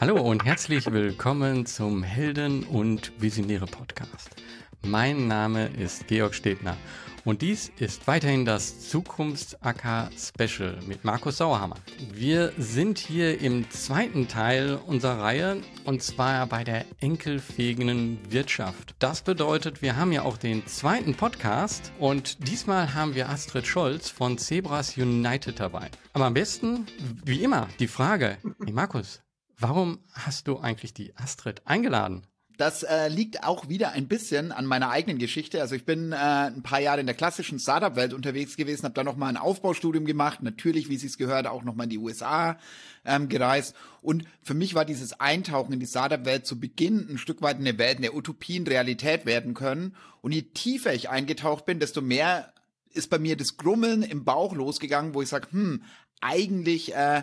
Hallo und herzlich willkommen zum Helden und Visionäre Podcast. Mein Name ist Georg Stebner und dies ist weiterhin das Zukunfts-AK Special mit Markus Sauerhammer. Wir sind hier im zweiten Teil unserer Reihe und zwar bei der enkelfähigen Wirtschaft. Das bedeutet, wir haben ja auch den zweiten Podcast und diesmal haben wir Astrid Scholz von Zebras United dabei. Aber am besten, wie immer, die Frage, hey Markus, warum hast du eigentlich die Astrid eingeladen? Das äh, liegt auch wieder ein bisschen an meiner eigenen Geschichte. Also ich bin äh, ein paar Jahre in der klassischen Startup-Welt unterwegs gewesen, habe da noch mal ein Aufbaustudium gemacht, natürlich, wie es gehört, auch noch mal in die USA ähm, gereist. Und für mich war dieses Eintauchen in die Startup-Welt zu Beginn ein Stück weit eine Welt, in der Utopien Realität werden können. Und je tiefer ich eingetaucht bin, desto mehr ist bei mir das Grummeln im Bauch losgegangen, wo ich sage, hm, eigentlich äh,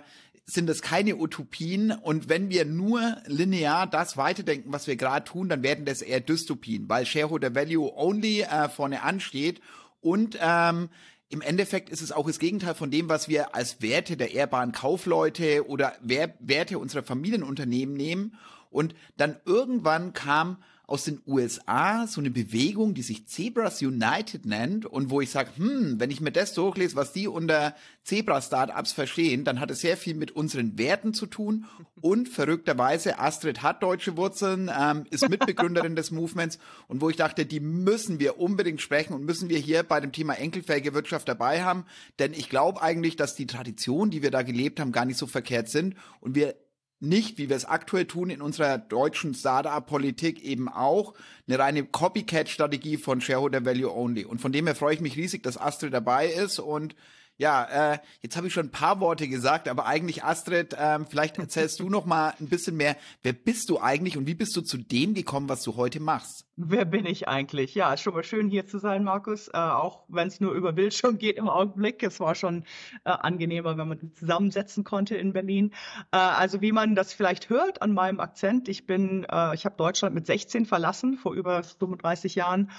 sind das keine Utopien und wenn wir nur linear das weiterdenken, was wir gerade tun, dann werden das eher Dystopien, weil Shareholder Value Only äh, vorne ansteht und ähm, im Endeffekt ist es auch das Gegenteil von dem, was wir als Werte der ehrbaren Kaufleute oder Werte unserer Familienunternehmen nehmen. Und dann irgendwann kam aus den USA so eine Bewegung, die sich Zebras United nennt und wo ich sage, hm, wenn ich mir das durchlese, was die unter Zebra-Startups verstehen, dann hat es sehr viel mit unseren Werten zu tun. Und verrückterweise Astrid hat deutsche Wurzeln, ähm, ist Mitbegründerin des Movements. Und wo ich dachte, die müssen wir unbedingt sprechen und müssen wir hier bei dem Thema enkelfähige Wirtschaft dabei haben, denn ich glaube eigentlich, dass die Traditionen, die wir da gelebt haben, gar nicht so verkehrt sind. Und wir nicht, wie wir es aktuell tun in unserer deutschen Startup-Politik eben auch, eine reine Copycat-Strategie von Shareholder Value Only. Und von dem her freue ich mich riesig, dass Astrid dabei ist und ja, äh, jetzt habe ich schon ein paar Worte gesagt, aber eigentlich Astrid, ähm, vielleicht erzählst du noch mal ein bisschen mehr. Wer bist du eigentlich und wie bist du zu dem gekommen, was du heute machst? Wer bin ich eigentlich? Ja, ist schon mal schön hier zu sein, Markus. Äh, auch wenn es nur über Bildschirm geht im Augenblick. Es war schon äh, angenehmer, wenn man zusammensetzen konnte in Berlin. Äh, also wie man das vielleicht hört an meinem Akzent, ich bin, äh, ich habe Deutschland mit 16 verlassen vor über 35 Jahren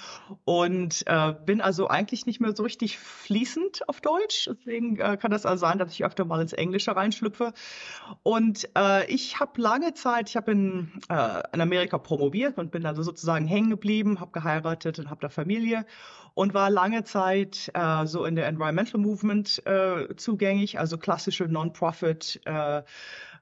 und äh, bin also eigentlich nicht mehr so richtig fließend auf Deutsch. Deswegen äh, kann das also sein, dass ich öfter mal ins Englische reinschlüpfe. Und ich habe lange Zeit, ich habe in, in Amerika promoviert und bin also sozusagen hängen geblieben, habe geheiratet und habe da Familie und war lange Zeit äh, so in der Environmental Movement äh, zugänglich, also klassische Non-Profit äh,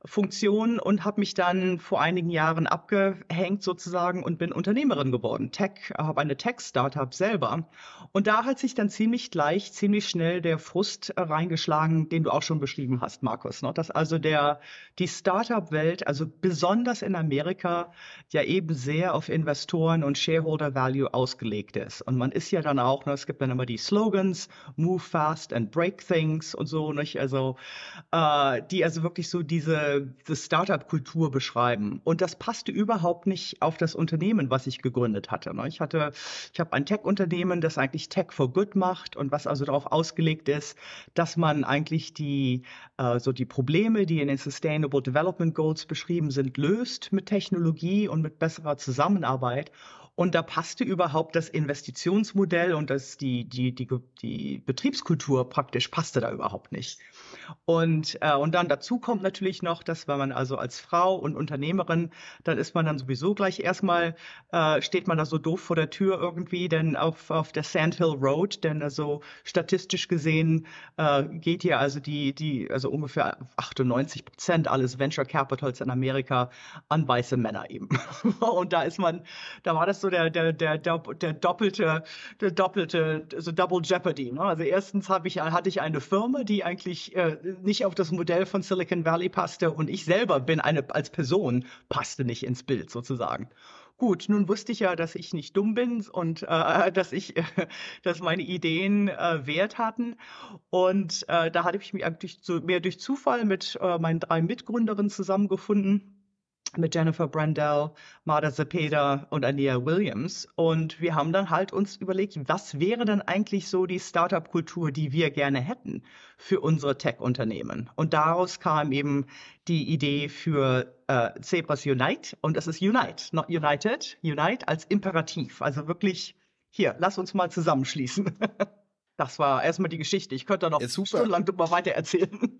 Funktion und habe mich dann vor einigen Jahren abgehängt sozusagen und bin Unternehmerin geworden. Tech, habe eine Tech-Startup selber. Und da hat sich dann ziemlich gleich, ziemlich schnell der Frust reingeschlagen, den du auch schon beschrieben hast, Markus. Ne? Dass also der, die Startup-Welt, also besonders in Amerika, ja eben sehr auf Investoren und Shareholder Value ausgelegt ist. Und man ist ja dann auch, ne, es gibt dann immer die Slogans, Move Fast and Break Things und so, nicht? Also, äh, die also wirklich so diese diese Startup-Kultur beschreiben. Und das passte überhaupt nicht auf das Unternehmen, was ich gegründet hatte. Ne? Ich hatte, ich habe ein Tech-Unternehmen, das eigentlich Tech for Good macht und was also darauf ausgelegt ist, dass man eigentlich die, äh, so die Probleme, die in den Sustainable Development Goals beschrieben sind, löst mit Technologie und mit besserer Zusammenarbeit. Und da passte überhaupt das Investitionsmodell und das, die, die, die, die Betriebskultur praktisch passte da überhaupt nicht. Und, äh, und dann dazu kommt natürlich noch, dass wenn man also als Frau und Unternehmerin, dann ist man dann sowieso gleich erstmal, äh, steht man da so doof vor der Tür irgendwie, denn auf, auf der Sandhill Road, denn also statistisch gesehen äh, geht hier also die, die, also ungefähr 98 Prozent alles Venture Capitals in Amerika an weiße Männer eben. und da ist man, da war das so der, der, der, der, doppelte, der doppelte, so Double Jeopardy. Ne? Also erstens habe ich, hatte ich eine Firma, die eigentlich äh, nicht auf das Modell von Silicon Valley passte und ich selber bin eine als Person passte nicht ins Bild sozusagen. Gut, nun wusste ich ja, dass ich nicht dumm bin und äh, dass ich, äh, dass meine Ideen äh, Wert hatten. Und äh, da hatte ich mich durch, so mehr durch Zufall mit äh, meinen drei Mitgründerinnen zusammengefunden mit Jennifer Brandell, Marta Zepeda und Ania Williams. Und wir haben dann halt uns überlegt, was wäre denn eigentlich so die Startup-Kultur, die wir gerne hätten für unsere Tech-Unternehmen. Und daraus kam eben die Idee für äh, Zebras Unite. Und es ist Unite, not United. Unite als Imperativ. Also wirklich, hier, lass uns mal zusammenschließen. das war erstmal die Geschichte. Ich könnte da noch stundenlang drüber weiter erzählen.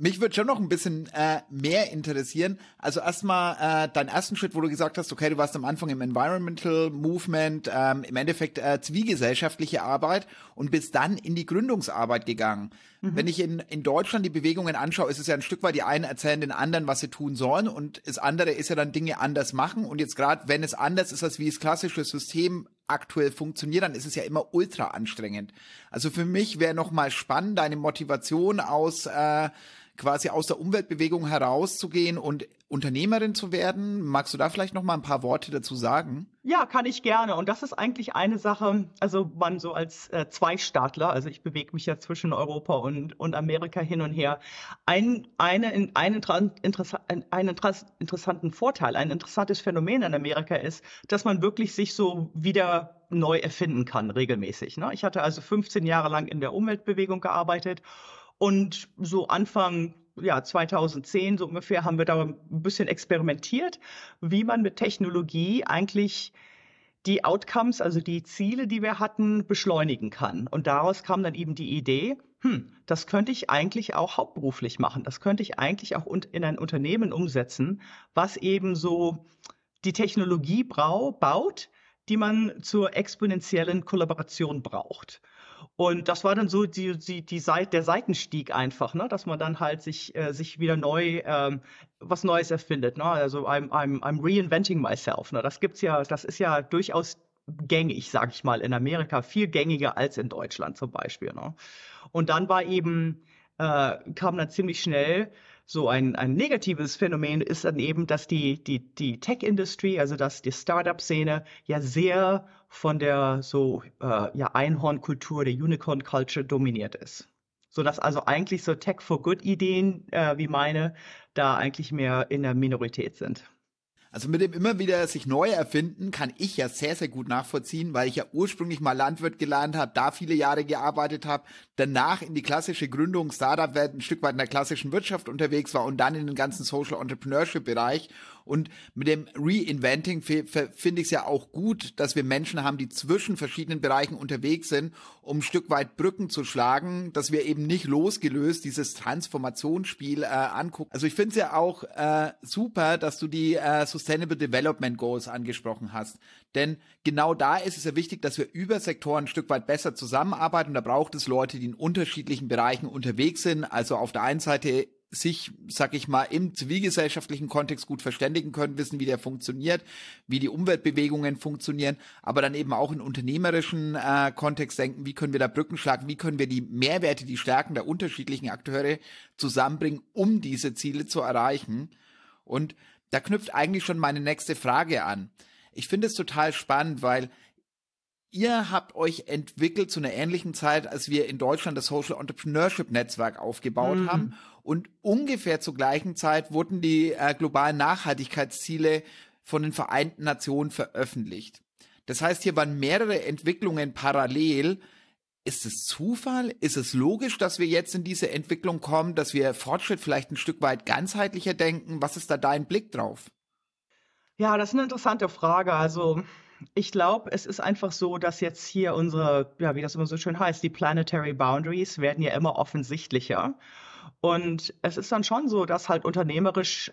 mich würde schon noch ein bisschen äh, mehr interessieren. Also erstmal äh, deinen ersten Schritt, wo du gesagt hast, okay, du warst am Anfang im Environmental Movement, ähm, im Endeffekt äh, zivilgesellschaftliche Arbeit und bist dann in die Gründungsarbeit gegangen. Mhm. Wenn ich in, in Deutschland die Bewegungen anschaue, ist es ja ein Stück weit, die einen erzählen den anderen, was sie tun sollen und das andere ist ja dann Dinge anders machen. Und jetzt gerade, wenn es anders ist, als wie das klassische System aktuell funktioniert, dann ist es ja immer ultra anstrengend. Also für mich wäre noch mal spannend, deine Motivation aus äh, quasi aus der Umweltbewegung herauszugehen und Unternehmerin zu werden. Magst du da vielleicht noch mal ein paar Worte dazu sagen? Ja, kann ich gerne. Und das ist eigentlich eine Sache, also man so als äh, Zweistaatler, also ich bewege mich ja zwischen Europa und, und Amerika hin und her, ein, eine, einen, interessa einen interessanten Vorteil, ein interessantes Phänomen in Amerika ist, dass man wirklich sich so wieder neu erfinden kann, regelmäßig. Ne? Ich hatte also 15 Jahre lang in der Umweltbewegung gearbeitet und so Anfang ja, 2010 so ungefähr haben wir da ein bisschen experimentiert, wie man mit Technologie eigentlich die Outcomes, also die Ziele, die wir hatten, beschleunigen kann. Und daraus kam dann eben die Idee, hm, das könnte ich eigentlich auch hauptberuflich machen. Das könnte ich eigentlich auch in ein Unternehmen umsetzen, was eben so die Technologie baut, die man zur exponentiellen Kollaboration braucht. Und das war dann so die, die, die Seite, der Seitenstieg einfach, ne? dass man dann halt sich, äh, sich wieder neu ähm, was Neues erfindet. Ne? Also I'm, I'm, I'm reinventing myself. Ne? Das gibt's ja, das ist ja durchaus gängig, sag ich mal, in Amerika, viel gängiger als in Deutschland zum Beispiel. Ne? Und dann war eben, äh, kam dann ziemlich schnell so ein, ein negatives Phänomen ist dann eben, dass die, die, die Tech-Industry, also dass die Startup-Szene ja sehr von der so äh, ja, Einhorn-Kultur, der Unicorn-Culture dominiert ist. Sodass also eigentlich so Tech-for-Good-Ideen äh, wie meine da eigentlich mehr in der Minorität sind. Also mit dem immer wieder sich neu erfinden, kann ich ja sehr, sehr gut nachvollziehen, weil ich ja ursprünglich mal Landwirt gelernt habe, da viele Jahre gearbeitet habe, danach in die klassische Gründung Startup-Welt ein Stück weit in der klassischen Wirtschaft unterwegs war und dann in den ganzen Social Entrepreneurship-Bereich und mit dem Reinventing finde ich es ja auch gut, dass wir Menschen haben, die zwischen verschiedenen Bereichen unterwegs sind, um ein Stück weit Brücken zu schlagen, dass wir eben nicht losgelöst dieses Transformationsspiel äh, angucken. Also ich finde es ja auch äh, super, dass du die äh, Sustainable Development Goals angesprochen hast. Denn genau da ist es ja wichtig, dass wir über Sektoren ein Stück weit besser zusammenarbeiten. Und da braucht es Leute, die in unterschiedlichen Bereichen unterwegs sind. Also auf der einen Seite sich, sag ich mal, im zivilgesellschaftlichen Kontext gut verständigen können, wissen, wie der funktioniert, wie die Umweltbewegungen funktionieren, aber dann eben auch in unternehmerischen äh, Kontext denken, wie können wir da Brücken schlagen, wie können wir die Mehrwerte, die Stärken der unterschiedlichen Akteure zusammenbringen, um diese Ziele zu erreichen. Und da knüpft eigentlich schon meine nächste Frage an. Ich finde es total spannend, weil Ihr habt euch entwickelt zu einer ähnlichen Zeit, als wir in Deutschland das Social Entrepreneurship Netzwerk aufgebaut mhm. haben. Und ungefähr zur gleichen Zeit wurden die äh, globalen Nachhaltigkeitsziele von den Vereinten Nationen veröffentlicht. Das heißt, hier waren mehrere Entwicklungen parallel. Ist es Zufall? Ist es logisch, dass wir jetzt in diese Entwicklung kommen, dass wir Fortschritt vielleicht ein Stück weit ganzheitlicher denken? Was ist da dein Blick drauf? Ja, das ist eine interessante Frage. Also ich glaube, es ist einfach so, dass jetzt hier unsere, ja, wie das immer so schön heißt, die Planetary Boundaries werden ja immer offensichtlicher. Und es ist dann schon so, dass halt unternehmerisch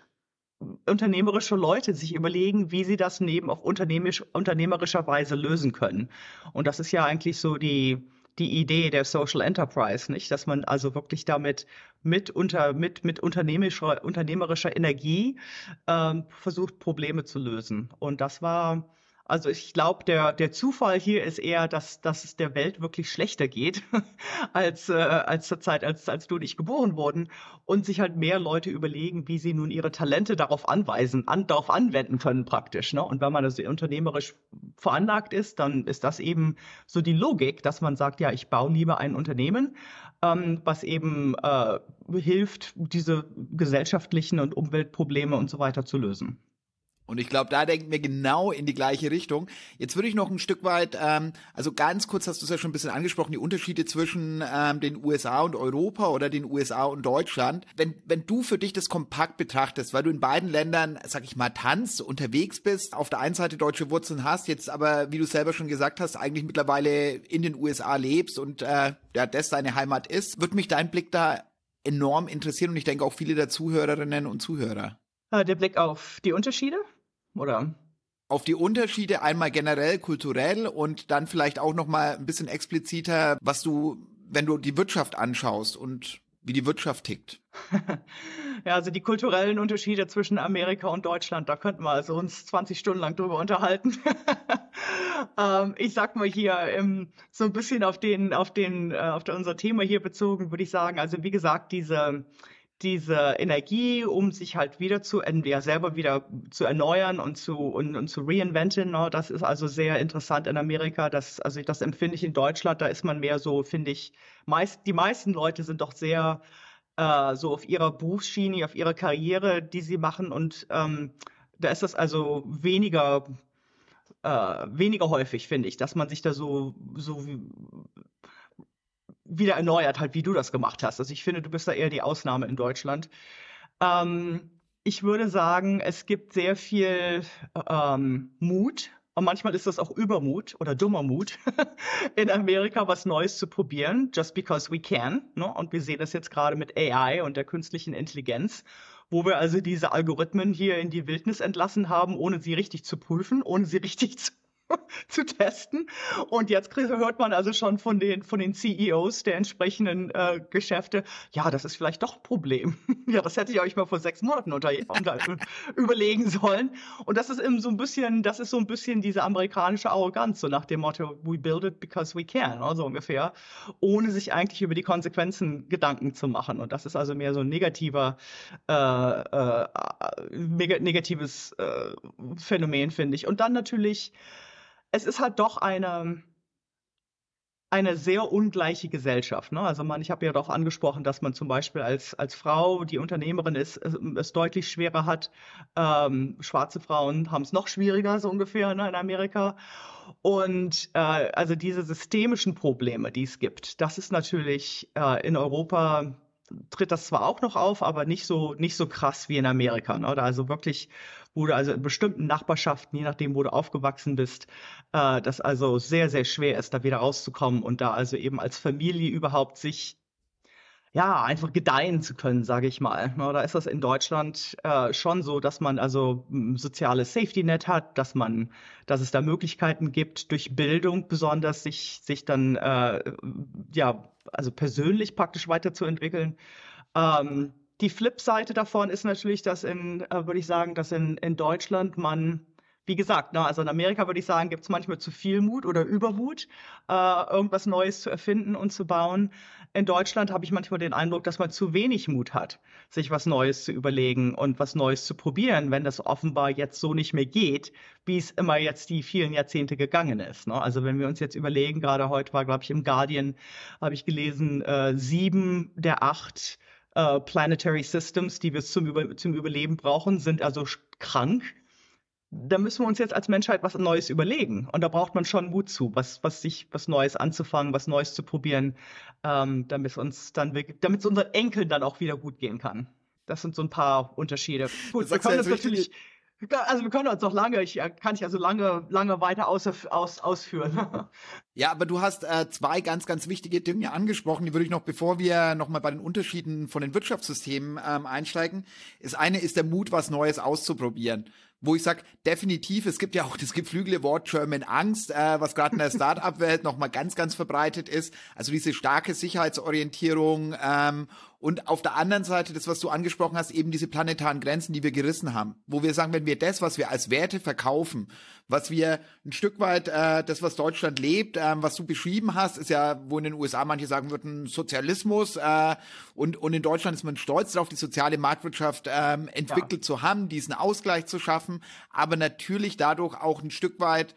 unternehmerische Leute sich überlegen, wie sie das neben auf unternehmerisch, unternehmerischer Weise lösen können. Und das ist ja eigentlich so die, die Idee der Social Enterprise, nicht? Dass man also wirklich damit mit unter, mit, mit unternehmerischer, unternehmerischer Energie ähm, versucht, Probleme zu lösen. Und das war, also ich glaube, der, der Zufall hier ist eher, dass, dass es der Welt wirklich schlechter geht als, äh, als zur Zeit, als, als du nicht geboren wurden und sich halt mehr Leute überlegen, wie sie nun ihre Talente darauf anweisen, an, darauf anwenden können praktisch. Ne? Und wenn man also unternehmerisch veranlagt ist, dann ist das eben so die Logik, dass man sagt, ja, ich baue lieber ein Unternehmen, ähm, was eben äh, hilft, diese gesellschaftlichen und Umweltprobleme und so weiter zu lösen. Und ich glaube, da denken wir genau in die gleiche Richtung. Jetzt würde ich noch ein Stück weit, ähm, also ganz kurz hast du es ja schon ein bisschen angesprochen, die Unterschiede zwischen ähm, den USA und Europa oder den USA und Deutschland. Wenn, wenn du für dich das kompakt betrachtest, weil du in beiden Ländern, sag ich mal, tanzt, unterwegs bist, auf der einen Seite deutsche Wurzeln hast, jetzt aber, wie du selber schon gesagt hast, eigentlich mittlerweile in den USA lebst und äh, ja, das deine Heimat ist, wird mich dein Blick da enorm interessieren und ich denke auch viele der Zuhörerinnen und Zuhörer. Äh, der Blick auf die Unterschiede, oder? Auf die Unterschiede einmal generell kulturell und dann vielleicht auch noch mal ein bisschen expliziter, was du, wenn du die Wirtschaft anschaust und wie die Wirtschaft tickt. ja, also die kulturellen Unterschiede zwischen Amerika und Deutschland, da könnten wir also uns 20 Stunden lang drüber unterhalten. ähm, ich sag mal hier ähm, so ein bisschen auf den, auf den, äh, auf unser Thema hier bezogen, würde ich sagen. Also wie gesagt, diese diese Energie, um sich halt wieder zu, ja, selber wieder zu erneuern und zu, und, und zu reinventen. Ne? Das ist also sehr interessant in Amerika. Das, also das empfinde ich in Deutschland, da ist man mehr so, finde ich, meist, die meisten Leute sind doch sehr äh, so auf ihrer Berufsschiene, auf ihrer Karriere, die sie machen und ähm, da ist das also weniger äh, weniger häufig, finde ich, dass man sich da so, so wieder erneuert, halt wie du das gemacht hast. Also ich finde, du bist da eher die Ausnahme in Deutschland. Ähm, ich würde sagen, es gibt sehr viel ähm, Mut und manchmal ist das auch Übermut oder dummer Mut, in Amerika was Neues zu probieren, just because we can. Ne? Und wir sehen das jetzt gerade mit AI und der künstlichen Intelligenz, wo wir also diese Algorithmen hier in die Wildnis entlassen haben, ohne sie richtig zu prüfen, ohne sie richtig zu zu testen. Und jetzt hört man also schon von den, von den CEOs der entsprechenden äh, Geschäfte, ja, das ist vielleicht doch ein Problem. ja, das hätte ich euch mal vor sechs Monaten unter, unter, überlegen sollen. Und das ist eben so ein bisschen, das ist so ein bisschen diese amerikanische Arroganz, so nach dem Motto, we build it because we can, so ungefähr, ohne sich eigentlich über die Konsequenzen Gedanken zu machen. Und das ist also mehr so ein negativer, äh, äh, negatives äh, Phänomen, finde ich. Und dann natürlich, es ist halt doch eine, eine sehr ungleiche Gesellschaft. Ne? Also man, ich habe ja doch angesprochen, dass man zum Beispiel als, als Frau, die Unternehmerin ist, es, es deutlich schwerer hat. Ähm, schwarze Frauen haben es noch schwieriger, so ungefähr ne, in Amerika. Und äh, also diese systemischen Probleme, die es gibt, das ist natürlich äh, in Europa tritt das zwar auch noch auf, aber nicht so nicht so krass wie in Amerika. Ne? Also wirklich wo du also in bestimmten Nachbarschaften, je nachdem, wo du aufgewachsen bist, äh, das also sehr, sehr schwer ist, da wieder rauszukommen und da also eben als Familie überhaupt sich ja, einfach gedeihen zu können, sage ich mal. Da ist das in Deutschland äh, schon so, dass man also ein soziales Safety Net hat, dass man, dass es da Möglichkeiten gibt, durch Bildung besonders sich, sich dann äh, ja, also persönlich praktisch weiterzuentwickeln. Ähm, die Flipseite davon ist natürlich, dass in, äh, würde ich sagen, dass in, in Deutschland man, wie gesagt, na, also in Amerika würde ich sagen, gibt es manchmal zu viel Mut oder Übermut, äh, irgendwas Neues zu erfinden und zu bauen. In Deutschland habe ich manchmal den Eindruck, dass man zu wenig Mut hat, sich was Neues zu überlegen und was Neues zu probieren, wenn das offenbar jetzt so nicht mehr geht, wie es immer jetzt die vielen Jahrzehnte gegangen ist. Ne? Also wenn wir uns jetzt überlegen, gerade heute war, glaube ich, im Guardian, habe ich gelesen, äh, sieben der acht äh, Planetary Systems, die wir zum, Über zum Überleben brauchen, sind also krank. Da müssen wir uns jetzt als Menschheit was Neues überlegen. Und da braucht man schon Mut zu, was, was sich, was Neues anzufangen, was Neues zu probieren, ähm, damit uns dann, damit es unseren Enkeln dann auch wieder gut gehen kann. Das sind so ein paar Unterschiede. Gut, wir können das natürlich, also wir können uns noch lange, ich kann ich also lange, lange weiter aus, aus, ausführen. Ja, aber du hast äh, zwei ganz, ganz wichtige Dinge angesprochen, die würde ich noch, bevor wir nochmal bei den Unterschieden von den Wirtschaftssystemen ähm, einsteigen. Das eine ist der Mut, was Neues auszuprobieren wo ich sag definitiv, es gibt ja auch das geflügelte Wort German Angst, äh, was gerade in der Start-up-Welt nochmal ganz, ganz verbreitet ist. Also diese starke Sicherheitsorientierung ähm, und auf der anderen Seite, das, was du angesprochen hast, eben diese planetaren Grenzen, die wir gerissen haben, wo wir sagen, wenn wir das, was wir als Werte verkaufen, was wir ein Stück weit, äh, das, was Deutschland lebt, äh, was du beschrieben hast, ist ja, wo in den USA manche sagen würden, Sozialismus äh, und, und in Deutschland ist man stolz darauf, die soziale Marktwirtschaft ähm, entwickelt ja. zu haben, diesen Ausgleich zu schaffen, aber natürlich dadurch auch ein Stück weit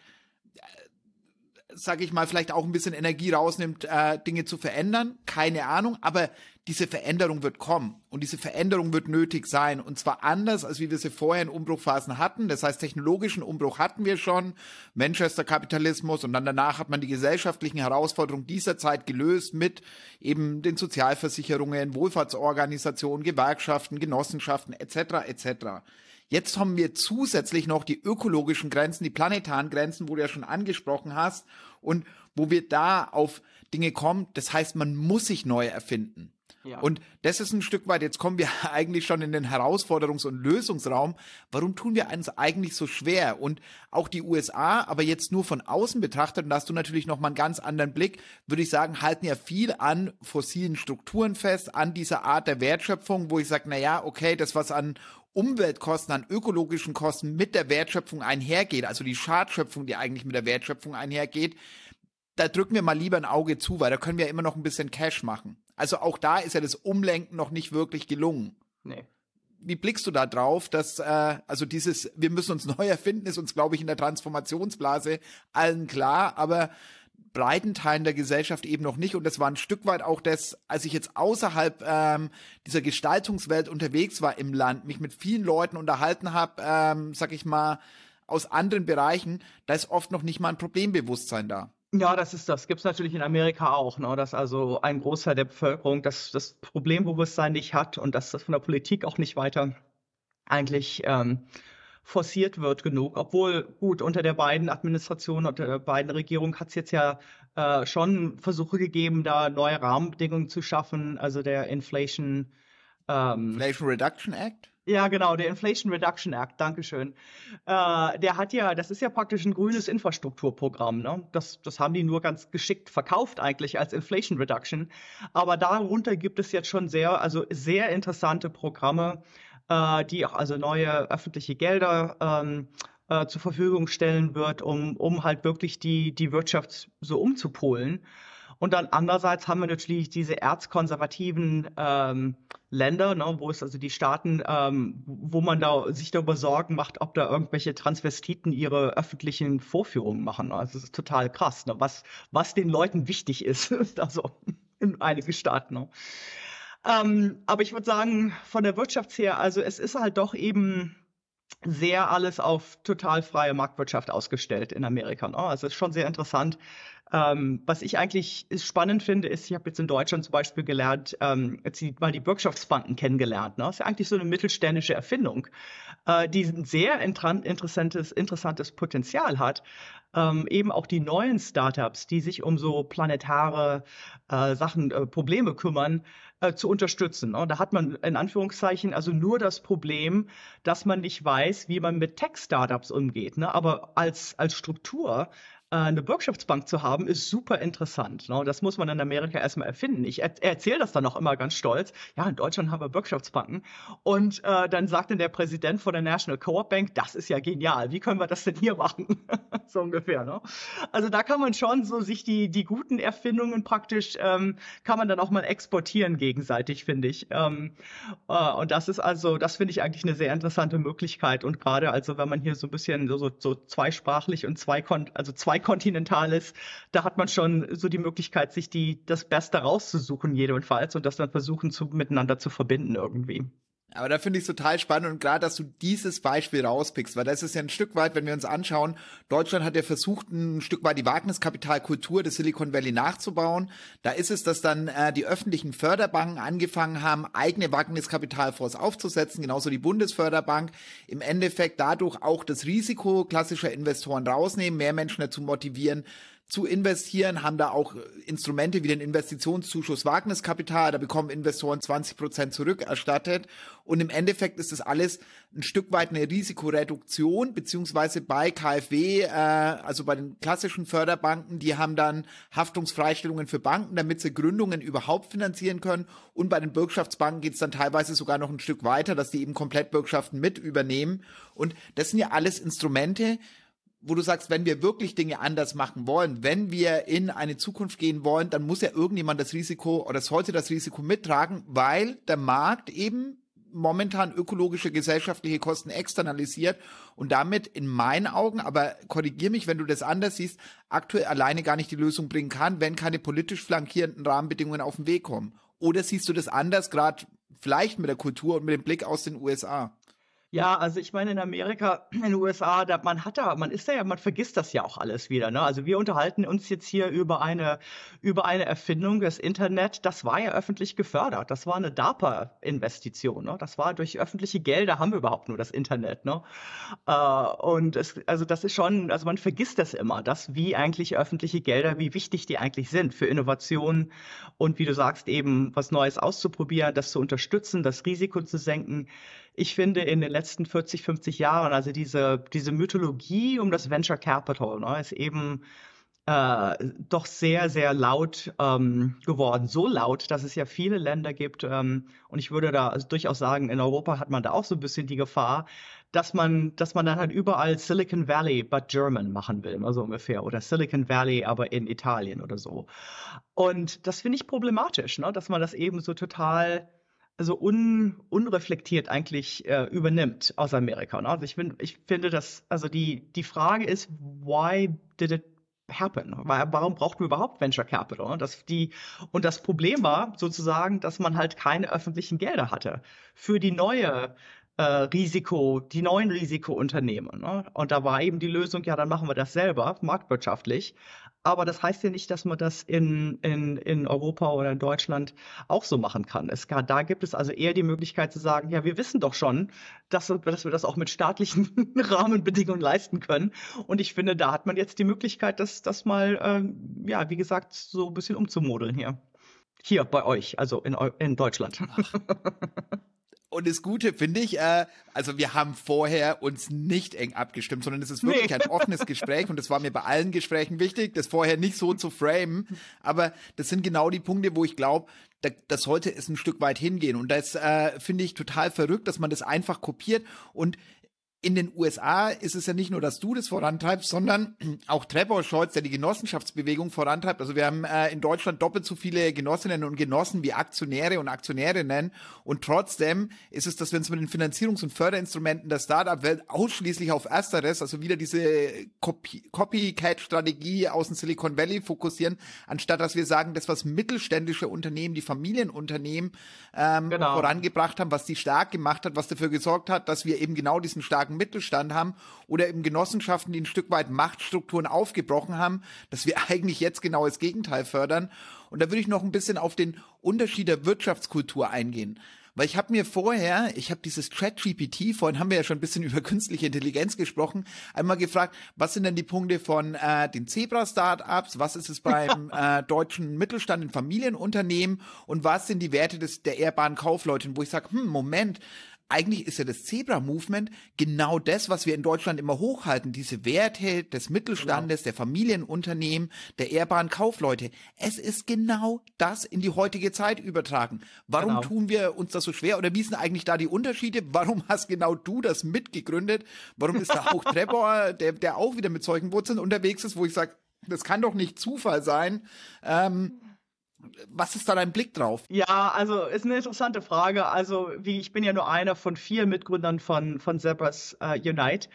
sage ich mal, vielleicht auch ein bisschen Energie rausnimmt, äh, Dinge zu verändern. Keine Ahnung, aber diese Veränderung wird kommen und diese Veränderung wird nötig sein und zwar anders, als wie wir sie vorher in Umbruchphasen hatten. Das heißt, technologischen Umbruch hatten wir schon, Manchester-Kapitalismus und dann danach hat man die gesellschaftlichen Herausforderungen dieser Zeit gelöst mit eben den Sozialversicherungen, Wohlfahrtsorganisationen, Gewerkschaften, Genossenschaften etc. etc. Jetzt haben wir zusätzlich noch die ökologischen Grenzen, die planetaren Grenzen, wo du ja schon angesprochen hast, und wo wir da auf Dinge kommen. Das heißt, man muss sich neu erfinden. Ja. Und das ist ein Stück weit, jetzt kommen wir eigentlich schon in den Herausforderungs- und Lösungsraum. Warum tun wir uns eigentlich so schwer? Und auch die USA, aber jetzt nur von außen betrachtet, und da hast du natürlich nochmal einen ganz anderen Blick, würde ich sagen, halten ja viel an fossilen Strukturen fest, an dieser Art der Wertschöpfung, wo ich sage, na ja, okay, das, was an Umweltkosten, an ökologischen Kosten mit der Wertschöpfung einhergeht, also die Schadschöpfung, die eigentlich mit der Wertschöpfung einhergeht, da drücken wir mal lieber ein Auge zu, weil da können wir immer noch ein bisschen Cash machen. Also auch da ist ja das Umlenken noch nicht wirklich gelungen. Nee. Wie blickst du da drauf, dass äh, also dieses, wir müssen uns neu erfinden, ist uns, glaube ich, in der Transformationsblase allen klar, aber breiten Teilen der Gesellschaft eben noch nicht. Und das war ein Stück weit auch das, als ich jetzt außerhalb ähm, dieser Gestaltungswelt unterwegs war im Land, mich mit vielen Leuten unterhalten habe, ähm, sag ich mal, aus anderen Bereichen, da ist oft noch nicht mal ein Problembewusstsein da. Ja, das ist das. Gibt es natürlich in Amerika auch, ne? dass also ein Großteil der Bevölkerung das, das Problembewusstsein nicht hat und dass das von der Politik auch nicht weiter eigentlich ähm, forciert wird genug. Obwohl, gut, unter der beiden Administration, unter der beiden Regierung hat es jetzt ja äh, schon Versuche gegeben, da neue Rahmenbedingungen zu schaffen. Also der Inflation ähm, Inflation Reduction Act? Ja, genau, der Inflation Reduction Act, Dankeschön. Äh, der hat ja, das ist ja praktisch ein grünes Infrastrukturprogramm. Ne? Das, das haben die nur ganz geschickt verkauft eigentlich als Inflation Reduction. Aber darunter gibt es jetzt schon sehr, also sehr interessante Programme, äh, die auch also neue öffentliche Gelder ähm, äh, zur Verfügung stellen wird, um, um halt wirklich die, die Wirtschaft so umzupolen. Und dann andererseits haben wir natürlich diese erzkonservativen ähm, Länder, ne, wo es also die Staaten, ähm, wo man da sich darüber Sorgen macht, ob da irgendwelche Transvestiten ihre öffentlichen Vorführungen machen. Also es ist total krass, ne, was, was den Leuten wichtig ist, also in einigen Staaten. Ne. Ähm, aber ich würde sagen, von der Wirtschaft her, also es ist halt doch eben sehr alles auf total freie Marktwirtschaft ausgestellt in Amerika. Ne? Also es ist schon sehr interessant, ähm, was ich eigentlich spannend finde, ist, ich habe jetzt in Deutschland zum Beispiel gelernt, ähm, jetzt mal die Bürgschaftsbanken kennengelernt. Ne? Das ist ja eigentlich so eine mittelständische Erfindung, äh, die ein sehr interessantes, interessantes Potenzial hat. Ähm, eben auch die neuen Startups, die sich um so planetare äh, Sachen, äh, Probleme kümmern, äh, zu unterstützen. Ne? Da hat man in Anführungszeichen also nur das Problem, dass man nicht weiß, wie man mit Tech-Startups umgeht. Ne? Aber als, als Struktur eine Bürgschaftsbank zu haben, ist super interessant. Ne? Das muss man in Amerika erstmal erfinden. Ich er erzähle das dann auch immer ganz stolz. Ja, in Deutschland haben wir Bürgschaftsbanken. Und äh, dann sagt dann der Präsident von der National Co-op Bank, das ist ja genial. Wie können wir das denn hier machen? so ungefähr. Ne? Also da kann man schon so sich die, die guten Erfindungen praktisch, ähm, kann man dann auch mal exportieren gegenseitig, finde ich. Ähm, äh, und das ist also, das finde ich eigentlich eine sehr interessante Möglichkeit. Und gerade also, wenn man hier so ein bisschen so, so, so zweisprachlich und zwei, also zwei kontinental ist, da hat man schon so die Möglichkeit, sich die, das Beste rauszusuchen, jedenfalls, und das dann versuchen zu, miteinander zu verbinden irgendwie. Aber da finde ich es total spannend und gerade, dass du dieses Beispiel rauspickst, weil das ist ja ein Stück weit, wenn wir uns anschauen, Deutschland hat ja versucht, ein Stück weit die Wagniskapitalkultur des Silicon Valley nachzubauen. Da ist es, dass dann äh, die öffentlichen Förderbanken angefangen haben, eigene Wagniskapitalfonds aufzusetzen, genauso die Bundesförderbank. Im Endeffekt dadurch auch das Risiko klassischer Investoren rausnehmen, mehr Menschen dazu motivieren, zu investieren, haben da auch Instrumente wie den Investitionszuschuss Wagniskapital, da bekommen Investoren 20 Prozent zurückerstattet. Und im Endeffekt ist das alles ein Stück weit eine Risikoreduktion, beziehungsweise bei KfW, äh, also bei den klassischen Förderbanken, die haben dann Haftungsfreistellungen für Banken, damit sie Gründungen überhaupt finanzieren können. Und bei den Bürgschaftsbanken geht es dann teilweise sogar noch ein Stück weiter, dass die eben komplett Bürgschaften mit übernehmen. Und das sind ja alles Instrumente, wo du sagst, wenn wir wirklich Dinge anders machen wollen, wenn wir in eine Zukunft gehen wollen, dann muss ja irgendjemand das Risiko oder sollte das Risiko mittragen, weil der Markt eben momentan ökologische, gesellschaftliche Kosten externalisiert und damit in meinen Augen, aber korrigier mich, wenn du das anders siehst, aktuell alleine gar nicht die Lösung bringen kann, wenn keine politisch flankierenden Rahmenbedingungen auf den Weg kommen. Oder siehst du das anders, gerade vielleicht mit der Kultur und mit dem Blick aus den USA? Ja, also ich meine in Amerika, in den USA, da, man hat da, man ist da ja, man vergisst das ja auch alles wieder. Ne? Also wir unterhalten uns jetzt hier über eine über eine Erfindung des Internet. Das war ja öffentlich gefördert. Das war eine DARPA-Investition. Ne? Das war durch öffentliche Gelder haben wir überhaupt nur das Internet. Ne? Äh, und es, also das ist schon, also man vergisst das immer, dass wie eigentlich öffentliche Gelder, wie wichtig die eigentlich sind für Innovationen und wie du sagst eben was Neues auszuprobieren, das zu unterstützen, das Risiko zu senken ich finde, in den letzten 40, 50 Jahren, also diese, diese Mythologie um das Venture Capital, ne, ist eben äh, doch sehr, sehr laut ähm, geworden. So laut, dass es ja viele Länder gibt, ähm, und ich würde da also durchaus sagen, in Europa hat man da auch so ein bisschen die Gefahr, dass man, dass man dann halt überall Silicon Valley but German machen will, also ungefähr, oder Silicon Valley aber in Italien oder so. Und das finde ich problematisch, ne? dass man das eben so total also un, unreflektiert eigentlich äh, übernimmt aus Amerika. Ne? Also ich, find, ich finde, dass, also die, die Frage ist, why did it happen? Warum braucht man überhaupt Venture Capital? Ne? Das, die, und das Problem war sozusagen, dass man halt keine öffentlichen Gelder hatte für die neue äh, Risiko, die neuen Risikounternehmen. Ne? Und da war eben die Lösung, ja, dann machen wir das selber, marktwirtschaftlich. Aber das heißt ja nicht, dass man das in, in, in Europa oder in Deutschland auch so machen kann. Es, da gibt es also eher die Möglichkeit zu sagen, ja, wir wissen doch schon, dass, dass wir das auch mit staatlichen Rahmenbedingungen leisten können. Und ich finde, da hat man jetzt die Möglichkeit, das, das mal, äh, ja, wie gesagt, so ein bisschen umzumodeln hier. Hier bei euch, also in, in Deutschland. Und das Gute finde ich, äh, also wir haben vorher uns nicht eng abgestimmt, sondern es ist wirklich nee. ein offenes Gespräch und das war mir bei allen Gesprächen wichtig, das vorher nicht so zu framen. Aber das sind genau die Punkte, wo ich glaube, da, das sollte es ein Stück weit hingehen. Und das äh, finde ich total verrückt, dass man das einfach kopiert. Und in den USA ist es ja nicht nur, dass du das vorantreibst, sondern auch Trevor Scholz, der die Genossenschaftsbewegung vorantreibt. Also wir haben äh, in Deutschland doppelt so viele Genossinnen und Genossen wie Aktionäre und Aktionärinnen. Und trotzdem ist es, dass wir uns mit den Finanzierungs- und Förderinstrumenten der Startup-Welt ausschließlich auf Ersteres, also wieder diese Copy Copycat-Strategie aus dem Silicon Valley fokussieren, anstatt dass wir sagen, das, was mittelständische Unternehmen, die Familienunternehmen ähm, genau. vorangebracht haben, was die stark gemacht hat, was dafür gesorgt hat, dass wir eben genau diesen starken starken Mittelstand haben oder eben Genossenschaften, die ein Stück weit Machtstrukturen aufgebrochen haben, dass wir eigentlich jetzt genau das Gegenteil fördern. Und da würde ich noch ein bisschen auf den Unterschied der Wirtschaftskultur eingehen. Weil ich habe mir vorher, ich habe dieses Chat-GPT, vorhin haben wir ja schon ein bisschen über künstliche Intelligenz gesprochen, einmal gefragt, was sind denn die Punkte von äh, den Zebra-Startups, was ist es beim äh, deutschen Mittelstand in Familienunternehmen und was sind die Werte des, der ehrbaren Kaufleute, wo ich sage, hm, Moment, eigentlich ist ja das Zebra-Movement genau das, was wir in Deutschland immer hochhalten, diese Werte des Mittelstandes, genau. der Familienunternehmen, der ehrbaren Kaufleute. Es ist genau das in die heutige Zeit übertragen. Warum genau. tun wir uns das so schwer oder wie sind eigentlich da die Unterschiede? Warum hast genau du das mitgegründet? Warum ist da auch Trevor, der, der auch wieder mit solchen Wurzeln unterwegs ist, wo ich sage, das kann doch nicht Zufall sein. Ähm, was ist da dein Blick drauf? Ja, also ist eine interessante Frage. Also wie ich bin ja nur einer von vier Mitgründern von von Zebras uh, Unite.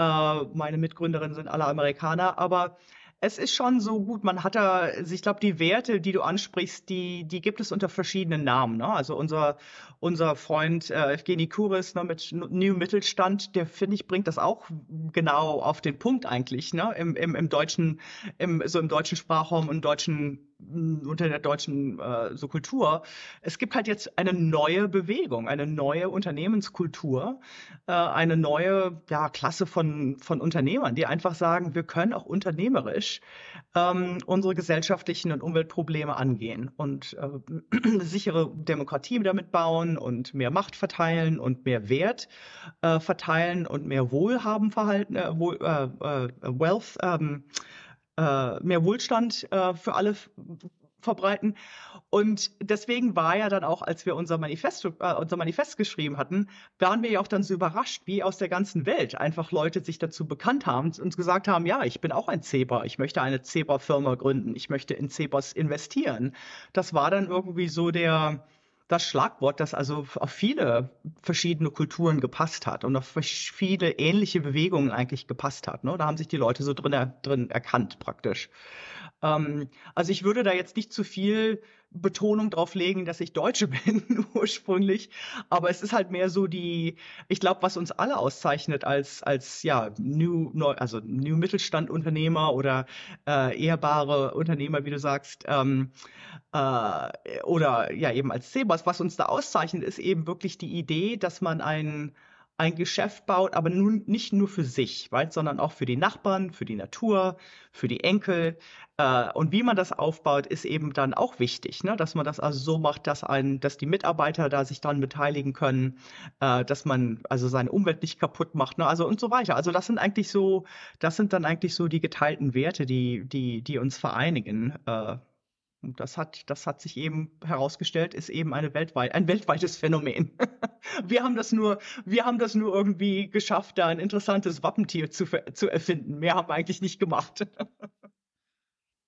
Uh, meine Mitgründerinnen sind alle Amerikaner, aber es ist schon so gut, man hat da, also ich glaube, die Werte, die du ansprichst, die, die gibt es unter verschiedenen Namen. Ne? Also unser, unser Freund äh, Evgeny Kuris ne, mit New Mittelstand, der finde ich, bringt das auch genau auf den Punkt eigentlich, ne? Im, im, im deutschen, im, so im deutschen Sprachraum und deutschen unter der deutschen äh, so Kultur. Es gibt halt jetzt eine neue Bewegung, eine neue Unternehmenskultur, äh, eine neue ja, Klasse von, von Unternehmern, die einfach sagen, wir können auch unternehmerisch ähm, unsere gesellschaftlichen und Umweltprobleme angehen und äh, sichere Demokratie damit bauen und mehr Macht verteilen und mehr Wert äh, verteilen und mehr Wohlhaben verhalten, äh, wohl, äh, äh, Wealth ähm, äh, mehr Wohlstand äh, für alle verbreiten. Und deswegen war ja dann auch, als wir unser Manifest, äh, unser Manifest geschrieben hatten, waren wir ja auch dann so überrascht, wie aus der ganzen Welt einfach Leute sich dazu bekannt haben und gesagt haben, ja, ich bin auch ein Zebra, ich möchte eine Zebra-Firma gründen, ich möchte in Zebras investieren. Das war dann irgendwie so der, das Schlagwort, das also auf viele verschiedene Kulturen gepasst hat und auf viele ähnliche Bewegungen eigentlich gepasst hat. Ne? Da haben sich die Leute so drin, drin erkannt praktisch. Ähm, also ich würde da jetzt nicht zu viel Betonung drauf legen, dass ich Deutsche bin ursprünglich, aber es ist halt mehr so die, ich glaube, was uns alle auszeichnet als als ja New also New Mittelstand Unternehmer oder äh, ehrbare Unternehmer, wie du sagst, ähm, äh, oder ja eben als Sebas, was uns da auszeichnet, ist eben wirklich die Idee, dass man ein ein Geschäft baut, aber nun nicht nur für sich, right, sondern auch für die Nachbarn, für die Natur, für die Enkel. Äh, und wie man das aufbaut, ist eben dann auch wichtig, ne? dass man das also so macht, dass ein, dass die Mitarbeiter da sich dann beteiligen können, äh, dass man also seine Umwelt nicht kaputt macht, ne? also und so weiter. Also das sind eigentlich so, das sind dann eigentlich so die geteilten Werte, die, die, die uns vereinigen. Äh, und das hat, das hat sich eben herausgestellt, ist eben eine weltweit, ein weltweites Phänomen. wir haben das nur, wir haben das nur irgendwie geschafft, da ein interessantes Wappentier zu, zu erfinden. Mehr haben wir eigentlich nicht gemacht.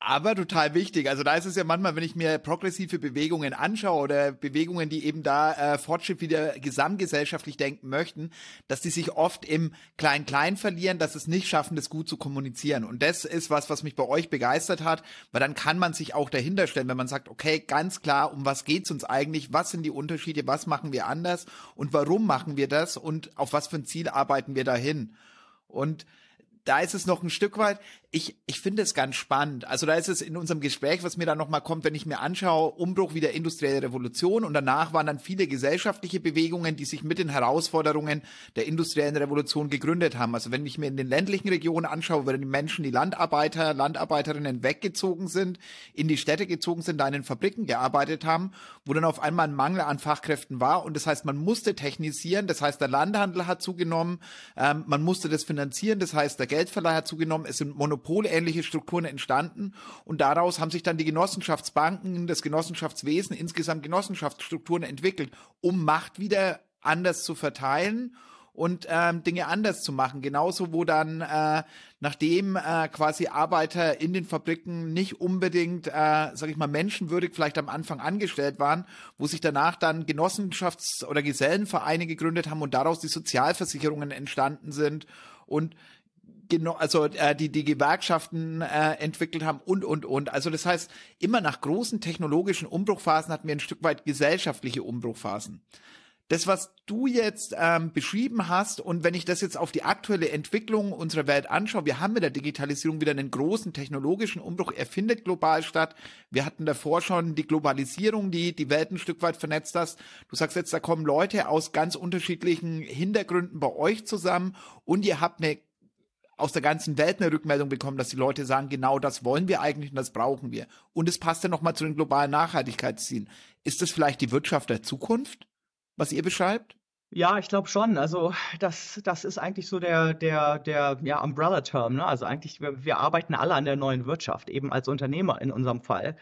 Aber total wichtig. Also da ist es ja manchmal, wenn ich mir progressive Bewegungen anschaue oder Bewegungen, die eben da äh, Fortschritt wieder gesamtgesellschaftlich denken möchten, dass die sich oft im Klein-Klein verlieren, dass es nicht schaffen, das gut zu kommunizieren. Und das ist was, was mich bei euch begeistert hat, weil dann kann man sich auch dahinter stellen, wenn man sagt, okay, ganz klar, um was geht's uns eigentlich? Was sind die Unterschiede? Was machen wir anders? Und warum machen wir das? Und auf was für ein Ziel arbeiten wir dahin? Und da ist es noch ein Stück weit, ich, ich finde es ganz spannend. Also da ist es in unserem Gespräch, was mir da nochmal kommt, wenn ich mir anschaue, Umbruch wie der industrielle Revolution und danach waren dann viele gesellschaftliche Bewegungen, die sich mit den Herausforderungen der industriellen Revolution gegründet haben. Also wenn ich mir in den ländlichen Regionen anschaue, wo die Menschen, die Landarbeiter, Landarbeiterinnen weggezogen sind, in die Städte gezogen sind, da in den Fabriken gearbeitet haben, wo dann auf einmal ein Mangel an Fachkräften war und das heißt, man musste technisieren, das heißt, der Landhandel hat zugenommen, ähm, man musste das finanzieren, das heißt, der Geldverleih hat zugenommen, es sind monopolähnliche Strukturen entstanden. Und daraus haben sich dann die Genossenschaftsbanken, das Genossenschaftswesen, insgesamt Genossenschaftsstrukturen entwickelt, um Macht wieder anders zu verteilen und ähm, Dinge anders zu machen. Genauso, wo dann, äh, nachdem äh, quasi Arbeiter in den Fabriken nicht unbedingt, äh, sag ich mal, menschenwürdig vielleicht am Anfang angestellt waren, wo sich danach dann Genossenschafts- oder Gesellenvereine gegründet haben und daraus die Sozialversicherungen entstanden sind. Und genau, also äh, die die Gewerkschaften äh, entwickelt haben und und und. Also das heißt, immer nach großen technologischen Umbruchphasen hatten wir ein Stück weit gesellschaftliche Umbruchphasen. Das, was du jetzt ähm, beschrieben hast, und wenn ich das jetzt auf die aktuelle Entwicklung unserer Welt anschaue, wir haben mit der Digitalisierung wieder einen großen technologischen Umbruch. Er findet global statt. Wir hatten davor schon die Globalisierung, die die Welt ein Stück weit vernetzt hast. Du sagst jetzt, da kommen Leute aus ganz unterschiedlichen Hintergründen bei euch zusammen und ihr habt eine aus der ganzen Welt eine Rückmeldung bekommen, dass die Leute sagen, genau das wollen wir eigentlich und das brauchen wir. Und es passt ja nochmal zu den globalen Nachhaltigkeitszielen. Ist das vielleicht die Wirtschaft der Zukunft, was ihr beschreibt? Ja, ich glaube schon. Also das, das ist eigentlich so der, der, der ja, Umbrella-Term. Ne? Also eigentlich, wir, wir arbeiten alle an der neuen Wirtschaft, eben als Unternehmer in unserem Fall.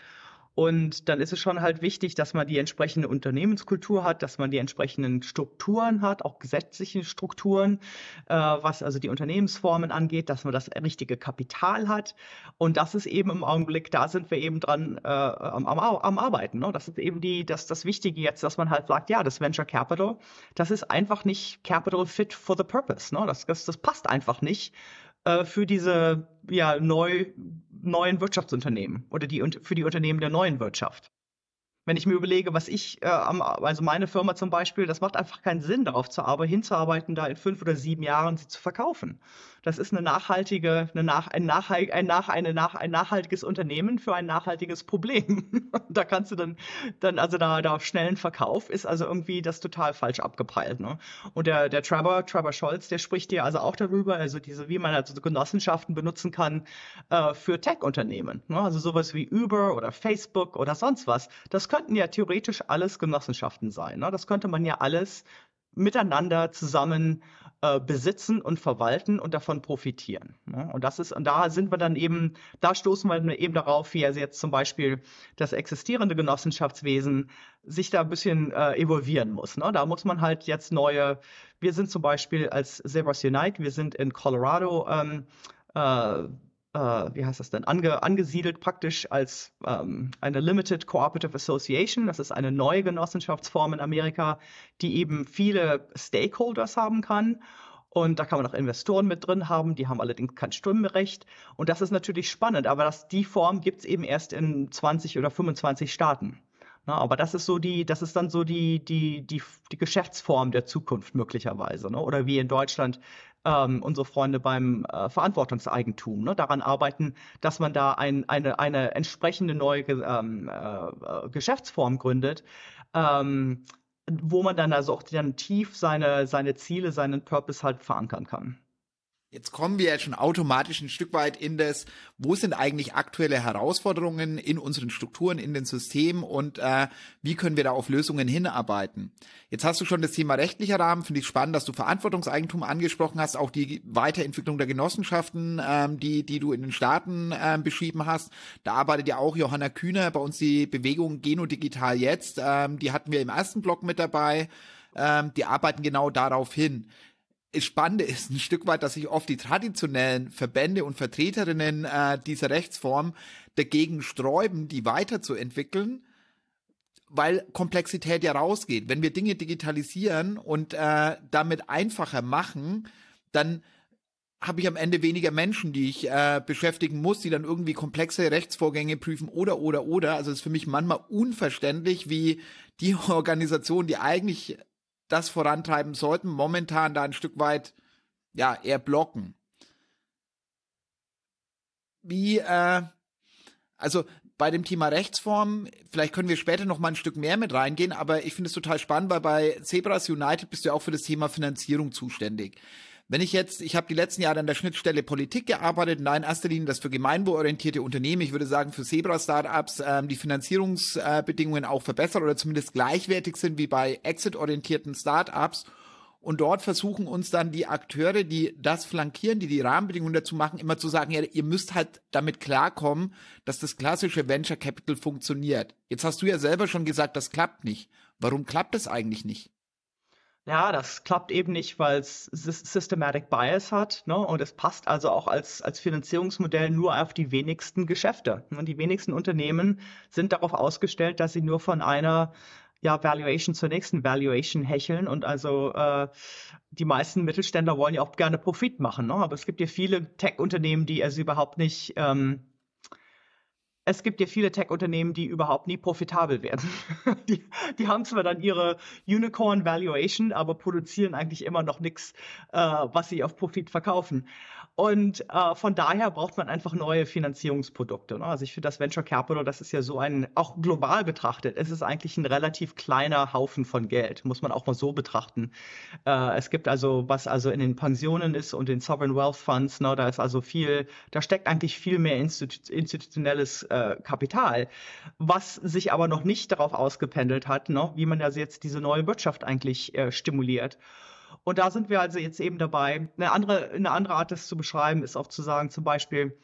Und dann ist es schon halt wichtig, dass man die entsprechende Unternehmenskultur hat, dass man die entsprechenden Strukturen hat, auch gesetzliche Strukturen, äh, was also die Unternehmensformen angeht, dass man das richtige Kapital hat. Und das ist eben im Augenblick, da sind wir eben dran äh, am, am, am Arbeiten. Ne? Das ist eben die, das, das Wichtige jetzt, dass man halt sagt, ja, das Venture Capital, das ist einfach nicht Capital fit for the purpose. Ne? Das, das, das passt einfach nicht äh, für diese ja, neu, neuen Wirtschaftsunternehmen oder die, für die Unternehmen der neuen Wirtschaft. Wenn ich mir überlege, was ich, äh, also meine Firma zum Beispiel, das macht einfach keinen Sinn, darauf zu arbeiten, hinzuarbeiten, da in fünf oder sieben Jahren sie zu verkaufen. Das ist eine nachhaltige, eine nach, ein, nachhalt, ein, nach, eine nach, ein nachhaltiges Unternehmen für ein nachhaltiges Problem. da kannst du dann, dann also da, da auf schnellen Verkauf ist also irgendwie das total falsch abgepeilt. Ne? Und der, der Trevor, Trevor Scholz, der spricht dir also auch darüber, also diese, wie man also Genossenschaften benutzen kann äh, für Tech-Unternehmen. Ne? Also sowas wie Uber oder Facebook oder sonst was. Das könnten ja theoretisch alles Genossenschaften sein. Ne? Das könnte man ja alles miteinander zusammen äh, besitzen und verwalten und davon profitieren. Ne? Und das ist, und da sind wir dann eben, da stoßen wir eben darauf, wie jetzt zum Beispiel das existierende Genossenschaftswesen sich da ein bisschen äh, evolvieren muss. Ne? Da muss man halt jetzt neue, wir sind zum Beispiel als Zebras Unite, wir sind in Colorado ähm, äh, äh, wie heißt das denn, ange, angesiedelt praktisch als ähm, eine Limited Cooperative Association. Das ist eine neue Genossenschaftsform in Amerika, die eben viele Stakeholders haben kann. Und da kann man auch Investoren mit drin haben, die haben allerdings kein Stimmrecht. Und das ist natürlich spannend, aber das, die Form gibt es eben erst in 20 oder 25 Staaten. Ne? Aber das ist so die, das ist dann so die, die, die, die Geschäftsform der Zukunft möglicherweise. Ne? Oder wie in Deutschland ähm, unsere Freunde beim äh, Verantwortungseigentum ne? daran arbeiten, dass man da ein, eine, eine entsprechende neue ähm, äh, Geschäftsform gründet. Ähm, wo man dann also auch dann tief seine, seine Ziele, seinen Purpose halt verankern kann. Jetzt kommen wir ja schon automatisch ein Stück weit in das, wo sind eigentlich aktuelle Herausforderungen in unseren Strukturen, in den Systemen und äh, wie können wir da auf Lösungen hinarbeiten. Jetzt hast du schon das Thema rechtlicher Rahmen, finde ich spannend, dass du Verantwortungseigentum angesprochen hast, auch die Weiterentwicklung der Genossenschaften, ähm, die, die du in den Staaten ähm, beschrieben hast. Da arbeitet ja auch Johanna Kühner bei uns die Bewegung Genodigital jetzt, ähm, die hatten wir im ersten Block mit dabei. Ähm, die arbeiten genau darauf hin. Spannende ist ein Stück weit, dass sich oft die traditionellen Verbände und Vertreterinnen äh, dieser Rechtsform dagegen sträuben, die weiterzuentwickeln, weil Komplexität ja rausgeht. Wenn wir Dinge digitalisieren und äh, damit einfacher machen, dann habe ich am Ende weniger Menschen, die ich äh, beschäftigen muss, die dann irgendwie komplexe Rechtsvorgänge prüfen oder oder oder. Also es ist für mich manchmal unverständlich, wie die Organisationen, die eigentlich das vorantreiben sollten, momentan da ein Stück weit ja eher blocken. Wie äh, also bei dem Thema Rechtsform, vielleicht können wir später noch mal ein Stück mehr mit reingehen, aber ich finde es total spannend, weil bei Zebras United bist du ja auch für das Thema Finanzierung zuständig. Wenn ich jetzt, ich habe die letzten Jahre an der Schnittstelle Politik gearbeitet, da in erster Linie das für gemeinwohlorientierte Unternehmen, ich würde sagen für Zebra-Startups, ähm, die Finanzierungsbedingungen auch verbessert oder zumindest gleichwertig sind wie bei exit-orientierten Startups. Und dort versuchen uns dann die Akteure, die das flankieren, die die Rahmenbedingungen dazu machen, immer zu sagen, ja, ihr müsst halt damit klarkommen, dass das klassische Venture Capital funktioniert. Jetzt hast du ja selber schon gesagt, das klappt nicht. Warum klappt das eigentlich nicht? Ja, das klappt eben nicht, weil es Systematic Bias hat. Ne? Und es passt also auch als, als Finanzierungsmodell nur auf die wenigsten Geschäfte. Und die wenigsten Unternehmen sind darauf ausgestellt, dass sie nur von einer ja, Valuation zur nächsten Valuation hecheln. Und also äh, die meisten Mittelständler wollen ja auch gerne Profit machen. Ne? Aber es gibt ja viele Tech-Unternehmen, die also überhaupt nicht ähm, es gibt ja viele Tech-Unternehmen, die überhaupt nie profitabel werden. die, die, haben zwar dann ihre Unicorn Valuation, aber produzieren eigentlich immer noch nichts, äh, was sie auf Profit verkaufen. Und äh, von daher braucht man einfach neue Finanzierungsprodukte. Ne? Also ich finde das Venture Capital, das ist ja so ein, auch global betrachtet, es ist eigentlich ein relativ kleiner Haufen von Geld, muss man auch mal so betrachten. Äh, es gibt also, was also in den Pensionen ist und den Sovereign Wealth Funds, ne, da ist also viel, da steckt eigentlich viel mehr Institu institutionelles äh, Kapital, was sich aber noch nicht darauf ausgependelt hat, ne, wie man ja jetzt diese neue Wirtschaft eigentlich äh, stimuliert. Und da sind wir also jetzt eben dabei. Eine andere, eine andere Art, das zu beschreiben, ist auch zu sagen, zum Beispiel,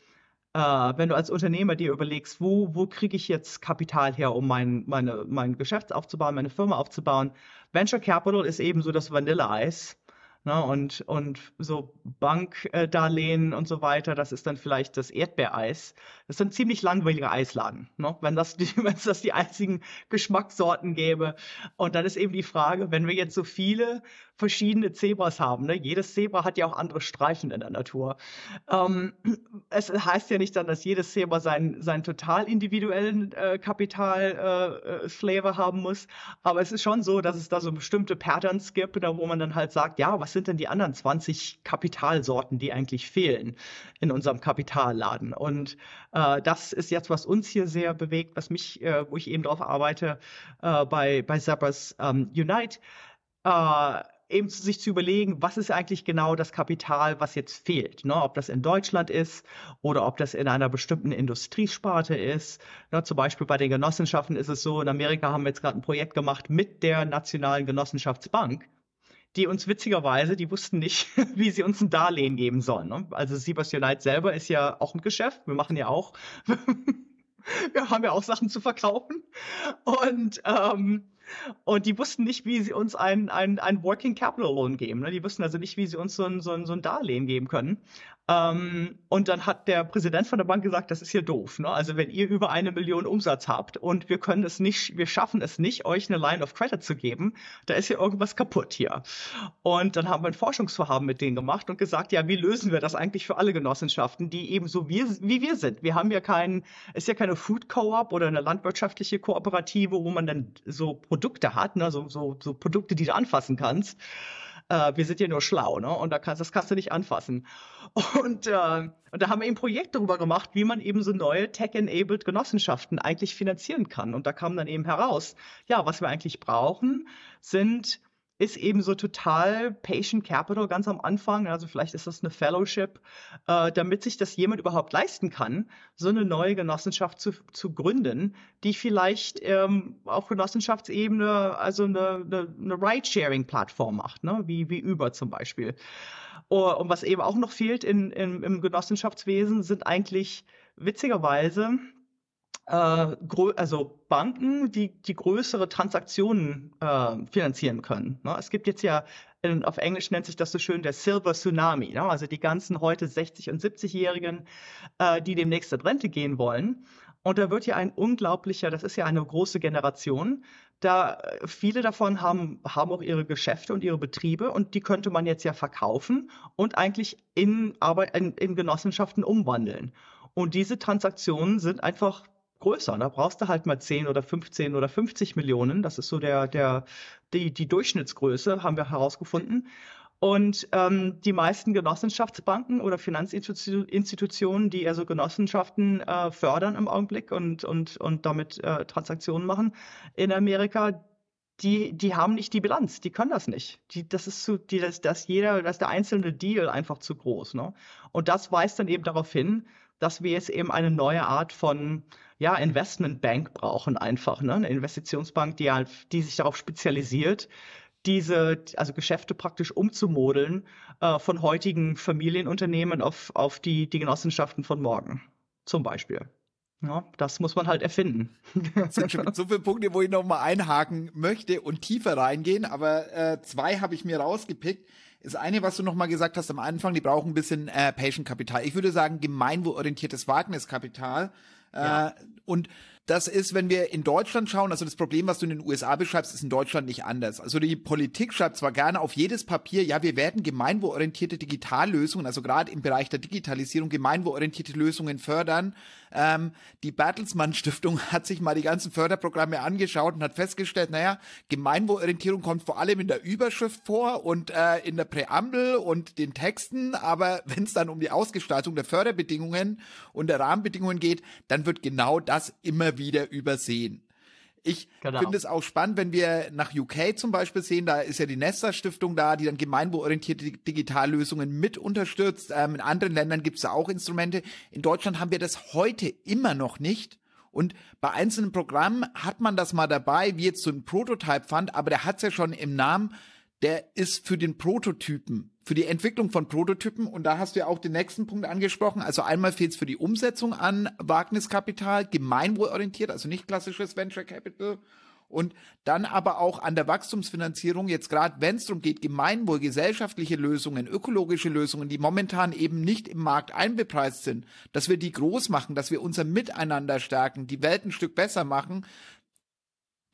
äh, wenn du als Unternehmer dir überlegst, wo, wo kriege ich jetzt Kapital her, um mein, meine, mein Geschäft aufzubauen, meine Firma aufzubauen. Venture Capital ist eben so das Vanilleeis. Ne, und, und so Bankdarlehen und so weiter, das ist dann vielleicht das Erdbeereis. Das sind ziemlich langweilige Eisladen, ne? wenn, das die, wenn es das die einzigen Geschmackssorten gäbe. Und dann ist eben die Frage, wenn wir jetzt so viele verschiedene Zebras haben. Ne? Jedes Zebra hat ja auch andere Streifen in der Natur. Ähm, es heißt ja nicht dann, dass jedes Zebra seinen, seinen total individuellen äh, Kapital-Flavor äh, äh haben muss, aber es ist schon so, dass es da so bestimmte Patterns gibt, da wo man dann halt sagt, ja, was sind denn die anderen 20 Kapitalsorten, die eigentlich fehlen in unserem Kapitalladen? Und äh, das ist jetzt, was uns hier sehr bewegt, was mich, äh, wo ich eben drauf arbeite, äh, bei, bei Zappers ähm, Unite. Äh, eben sich zu überlegen, was ist eigentlich genau das Kapital, was jetzt fehlt. Ne? Ob das in Deutschland ist oder ob das in einer bestimmten Industriesparte ist. Ne? Zum Beispiel bei den Genossenschaften ist es so, in Amerika haben wir jetzt gerade ein Projekt gemacht mit der Nationalen Genossenschaftsbank die uns witzigerweise, die wussten nicht, wie sie uns ein Darlehen geben sollen. Ne? Also Siebers Unite selber ist ja auch ein Geschäft. Wir machen ja auch, wir haben ja auch Sachen zu verkaufen. Und ähm, und die wussten nicht, wie sie uns ein, ein, ein Working Capital Loan geben. Ne? Die wussten also nicht, wie sie uns so ein, so, ein, so ein Darlehen geben können. Ähm, und dann hat der Präsident von der Bank gesagt, das ist hier doof. Ne? Also wenn ihr über eine Million Umsatz habt und wir können es nicht, wir schaffen es nicht, euch eine Line of Credit zu geben, da ist hier irgendwas kaputt hier. Und dann haben wir ein Forschungsvorhaben mit denen gemacht und gesagt, ja, wie lösen wir das eigentlich für alle Genossenschaften, die eben so wie, wie wir sind. Wir haben ja keinen, ist ja keine Food Co-op oder eine landwirtschaftliche Kooperative, wo man dann so Produkte hat, ne? so, so, so Produkte, die du anfassen kannst äh, wir sind ja nur schlau, ne? Und da kannst, das kannst du nicht anfassen. Und, äh, und da haben wir ein Projekt darüber gemacht, wie man eben so neue Tech-enabled Genossenschaften eigentlich finanzieren kann. Und da kam dann eben heraus, ja, was wir eigentlich brauchen, sind ist eben so total Patient Capital ganz am Anfang. Also vielleicht ist das eine Fellowship, äh, damit sich das jemand überhaupt leisten kann, so eine neue Genossenschaft zu, zu gründen, die vielleicht ähm, auf Genossenschaftsebene also eine, eine, eine Ride-Sharing-Plattform macht, ne? wie, wie Uber zum Beispiel. Oh, und was eben auch noch fehlt in, in, im Genossenschaftswesen sind eigentlich witzigerweise äh, also Banken, die, die größere Transaktionen äh, finanzieren können. Ne? Es gibt jetzt ja, in, auf Englisch nennt sich das so schön der Silver Tsunami, ne? also die ganzen heute 60- und 70-Jährigen, äh, die demnächst in Rente gehen wollen. Und da wird ja ein unglaublicher, das ist ja eine große Generation, da äh, viele davon haben, haben auch ihre Geschäfte und ihre Betriebe und die könnte man jetzt ja verkaufen und eigentlich in, Arbeit, in, in Genossenschaften umwandeln. Und diese Transaktionen sind einfach größer. Da brauchst du halt mal 10 oder 15 oder 50 Millionen. Das ist so der, der, die, die Durchschnittsgröße, haben wir herausgefunden. Und ähm, die meisten Genossenschaftsbanken oder Finanzinstitutionen, die also Genossenschaften äh, fördern im Augenblick und, und, und damit äh, Transaktionen machen in Amerika, die, die haben nicht die Bilanz, die können das nicht. Die, das ist zu, die, das, das jeder, das der einzelne Deal einfach zu groß. Ne? Und das weist dann eben darauf hin, dass wir jetzt eben eine neue Art von ja, Investmentbank brauchen einfach, ne? Eine Investitionsbank, die halt, die sich darauf spezialisiert, diese, also Geschäfte praktisch umzumodeln äh, von heutigen Familienunternehmen auf, auf die, die Genossenschaften von morgen. Zum Beispiel. Ja, das muss man halt erfinden. Das sind schon so viele Punkte, wo ich nochmal einhaken möchte und tiefer reingehen, aber äh, zwei habe ich mir rausgepickt. Das eine, was du nochmal gesagt hast am Anfang, die brauchen ein bisschen äh, Patient-Kapital. Ich würde sagen, gemeinwohlorientiertes Wagniskapital. Ja. Äh, und das ist, wenn wir in Deutschland schauen, also das Problem, was du in den USA beschreibst, ist in Deutschland nicht anders. Also die Politik schreibt zwar gerne auf jedes Papier, ja, wir werden gemeinwohlorientierte Digitallösungen, also gerade im Bereich der Digitalisierung gemeinwohlorientierte Lösungen fördern. Ähm, die Bertelsmann Stiftung hat sich mal die ganzen Förderprogramme angeschaut und hat festgestellt, naja, Gemeinwohlorientierung kommt vor allem in der Überschrift vor und äh, in der Präambel und den Texten, aber wenn es dann um die Ausgestaltung der Förderbedingungen und der Rahmenbedingungen geht, dann wird genau das immer wieder übersehen. Ich genau. finde es auch spannend, wenn wir nach UK zum Beispiel sehen, da ist ja die Nesta Stiftung da, die dann gemeinwohlorientierte Digitallösungen mit unterstützt. Ähm, in anderen Ländern gibt es da auch Instrumente. In Deutschland haben wir das heute immer noch nicht. Und bei einzelnen Programmen hat man das mal dabei, wie jetzt so ein Prototype Fund, aber der hat es ja schon im Namen, der ist für den Prototypen für die Entwicklung von Prototypen. Und da hast du ja auch den nächsten Punkt angesprochen. Also einmal fehlt es für die Umsetzung an Wagniskapital, gemeinwohlorientiert, also nicht klassisches Venture Capital. Und dann aber auch an der Wachstumsfinanzierung, jetzt gerade wenn es darum geht, Gemeinwohl, gesellschaftliche Lösungen, ökologische Lösungen, die momentan eben nicht im Markt einbepreist sind, dass wir die groß machen, dass wir unser Miteinander stärken, die Welt ein Stück besser machen,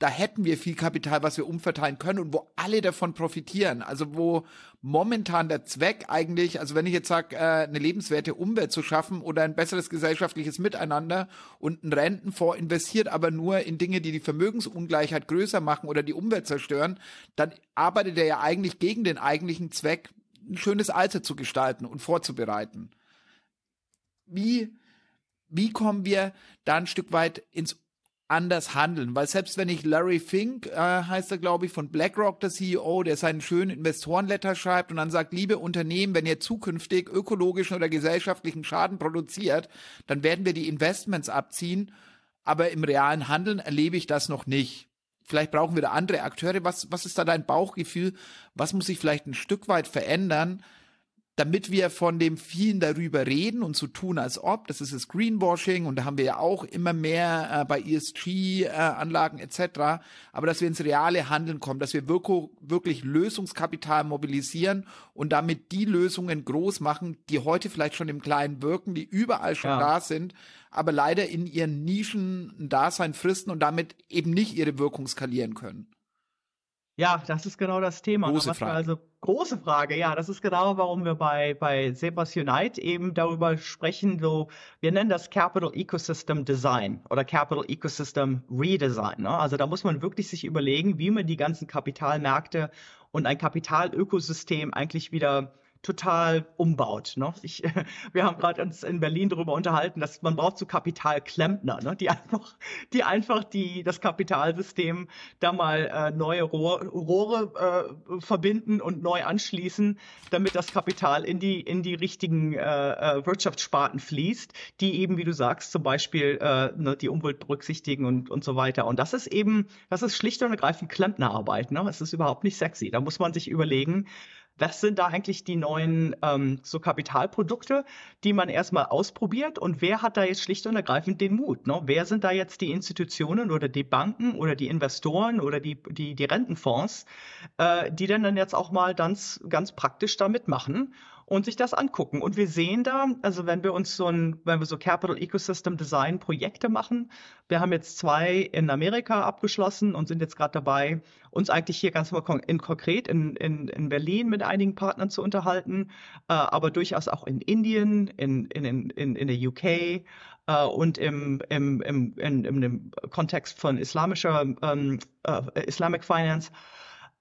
da hätten wir viel Kapital, was wir umverteilen können und wo alle davon profitieren. Also wo momentan der Zweck eigentlich, also wenn ich jetzt sage, äh, eine lebenswerte Umwelt zu schaffen oder ein besseres gesellschaftliches Miteinander und ein Rentenfonds investiert aber nur in Dinge, die die Vermögensungleichheit größer machen oder die Umwelt zerstören, dann arbeitet er ja eigentlich gegen den eigentlichen Zweck, ein schönes Alter zu gestalten und vorzubereiten. Wie wie kommen wir da ein Stück weit ins anders handeln. Weil selbst wenn ich Larry Fink, äh, heißt er glaube ich, von BlackRock, der CEO, der seinen schönen Investorenletter schreibt und dann sagt, liebe Unternehmen, wenn ihr zukünftig ökologischen oder gesellschaftlichen Schaden produziert, dann werden wir die Investments abziehen. Aber im realen Handeln erlebe ich das noch nicht. Vielleicht brauchen wir da andere Akteure. Was, was ist da dein Bauchgefühl? Was muss sich vielleicht ein Stück weit verändern, damit wir von dem vielen darüber reden und so tun, als ob, das ist das Greenwashing und da haben wir ja auch immer mehr äh, bei ESG-Anlagen äh, etc., aber dass wir ins reale Handeln kommen, dass wir wirklich, wirklich Lösungskapital mobilisieren und damit die Lösungen groß machen, die heute vielleicht schon im Kleinen wirken, die überall schon ja. da sind, aber leider in ihren Nischen ein Dasein fristen und damit eben nicht ihre Wirkung skalieren können. Ja, das ist genau das Thema. Große Frage. Also große Frage, ja, das ist genau, warum wir bei, bei Zebras Unite eben darüber sprechen, so, wir nennen das Capital Ecosystem Design oder Capital Ecosystem Redesign. Ne? Also da muss man wirklich sich überlegen, wie man die ganzen Kapitalmärkte und ein Kapitalökosystem eigentlich wieder total umbaut. Ne? Ich, wir haben gerade uns in Berlin darüber unterhalten, dass man braucht so Kapitalklempner, ne? die einfach, die einfach die das Kapitalsystem da mal äh, neue Rohr, Rohre äh, verbinden und neu anschließen, damit das Kapital in die in die richtigen äh, äh, Wirtschaftssparten fließt, die eben, wie du sagst, zum Beispiel äh, ne, die Umwelt berücksichtigen und und so weiter. Und das ist eben, das ist schlicht und ergreifend Klempnerarbeit. Ne? Es ist überhaupt nicht sexy. Da muss man sich überlegen, was sind da eigentlich die neuen ähm, so Kapitalprodukte, die man erstmal ausprobiert und wer hat da jetzt schlicht und ergreifend den Mut? Ne? Wer sind da jetzt die Institutionen oder die Banken oder die Investoren oder die, die, die Rentenfonds, äh, die denn dann jetzt auch mal ganz, ganz praktisch da mitmachen und sich das angucken. Und wir sehen da, also wenn wir uns so ein, wenn wir so Capital Ecosystem Design Projekte machen, wir haben jetzt zwei in Amerika abgeschlossen und sind jetzt gerade dabei, uns eigentlich hier ganz in konkret in, in, in Berlin mit einigen Partnern zu unterhalten, äh, aber durchaus auch in Indien, in, in, in, in der UK äh, und im, im, im, in, in dem Kontext von islamischer ähm, äh, Islamic Finance.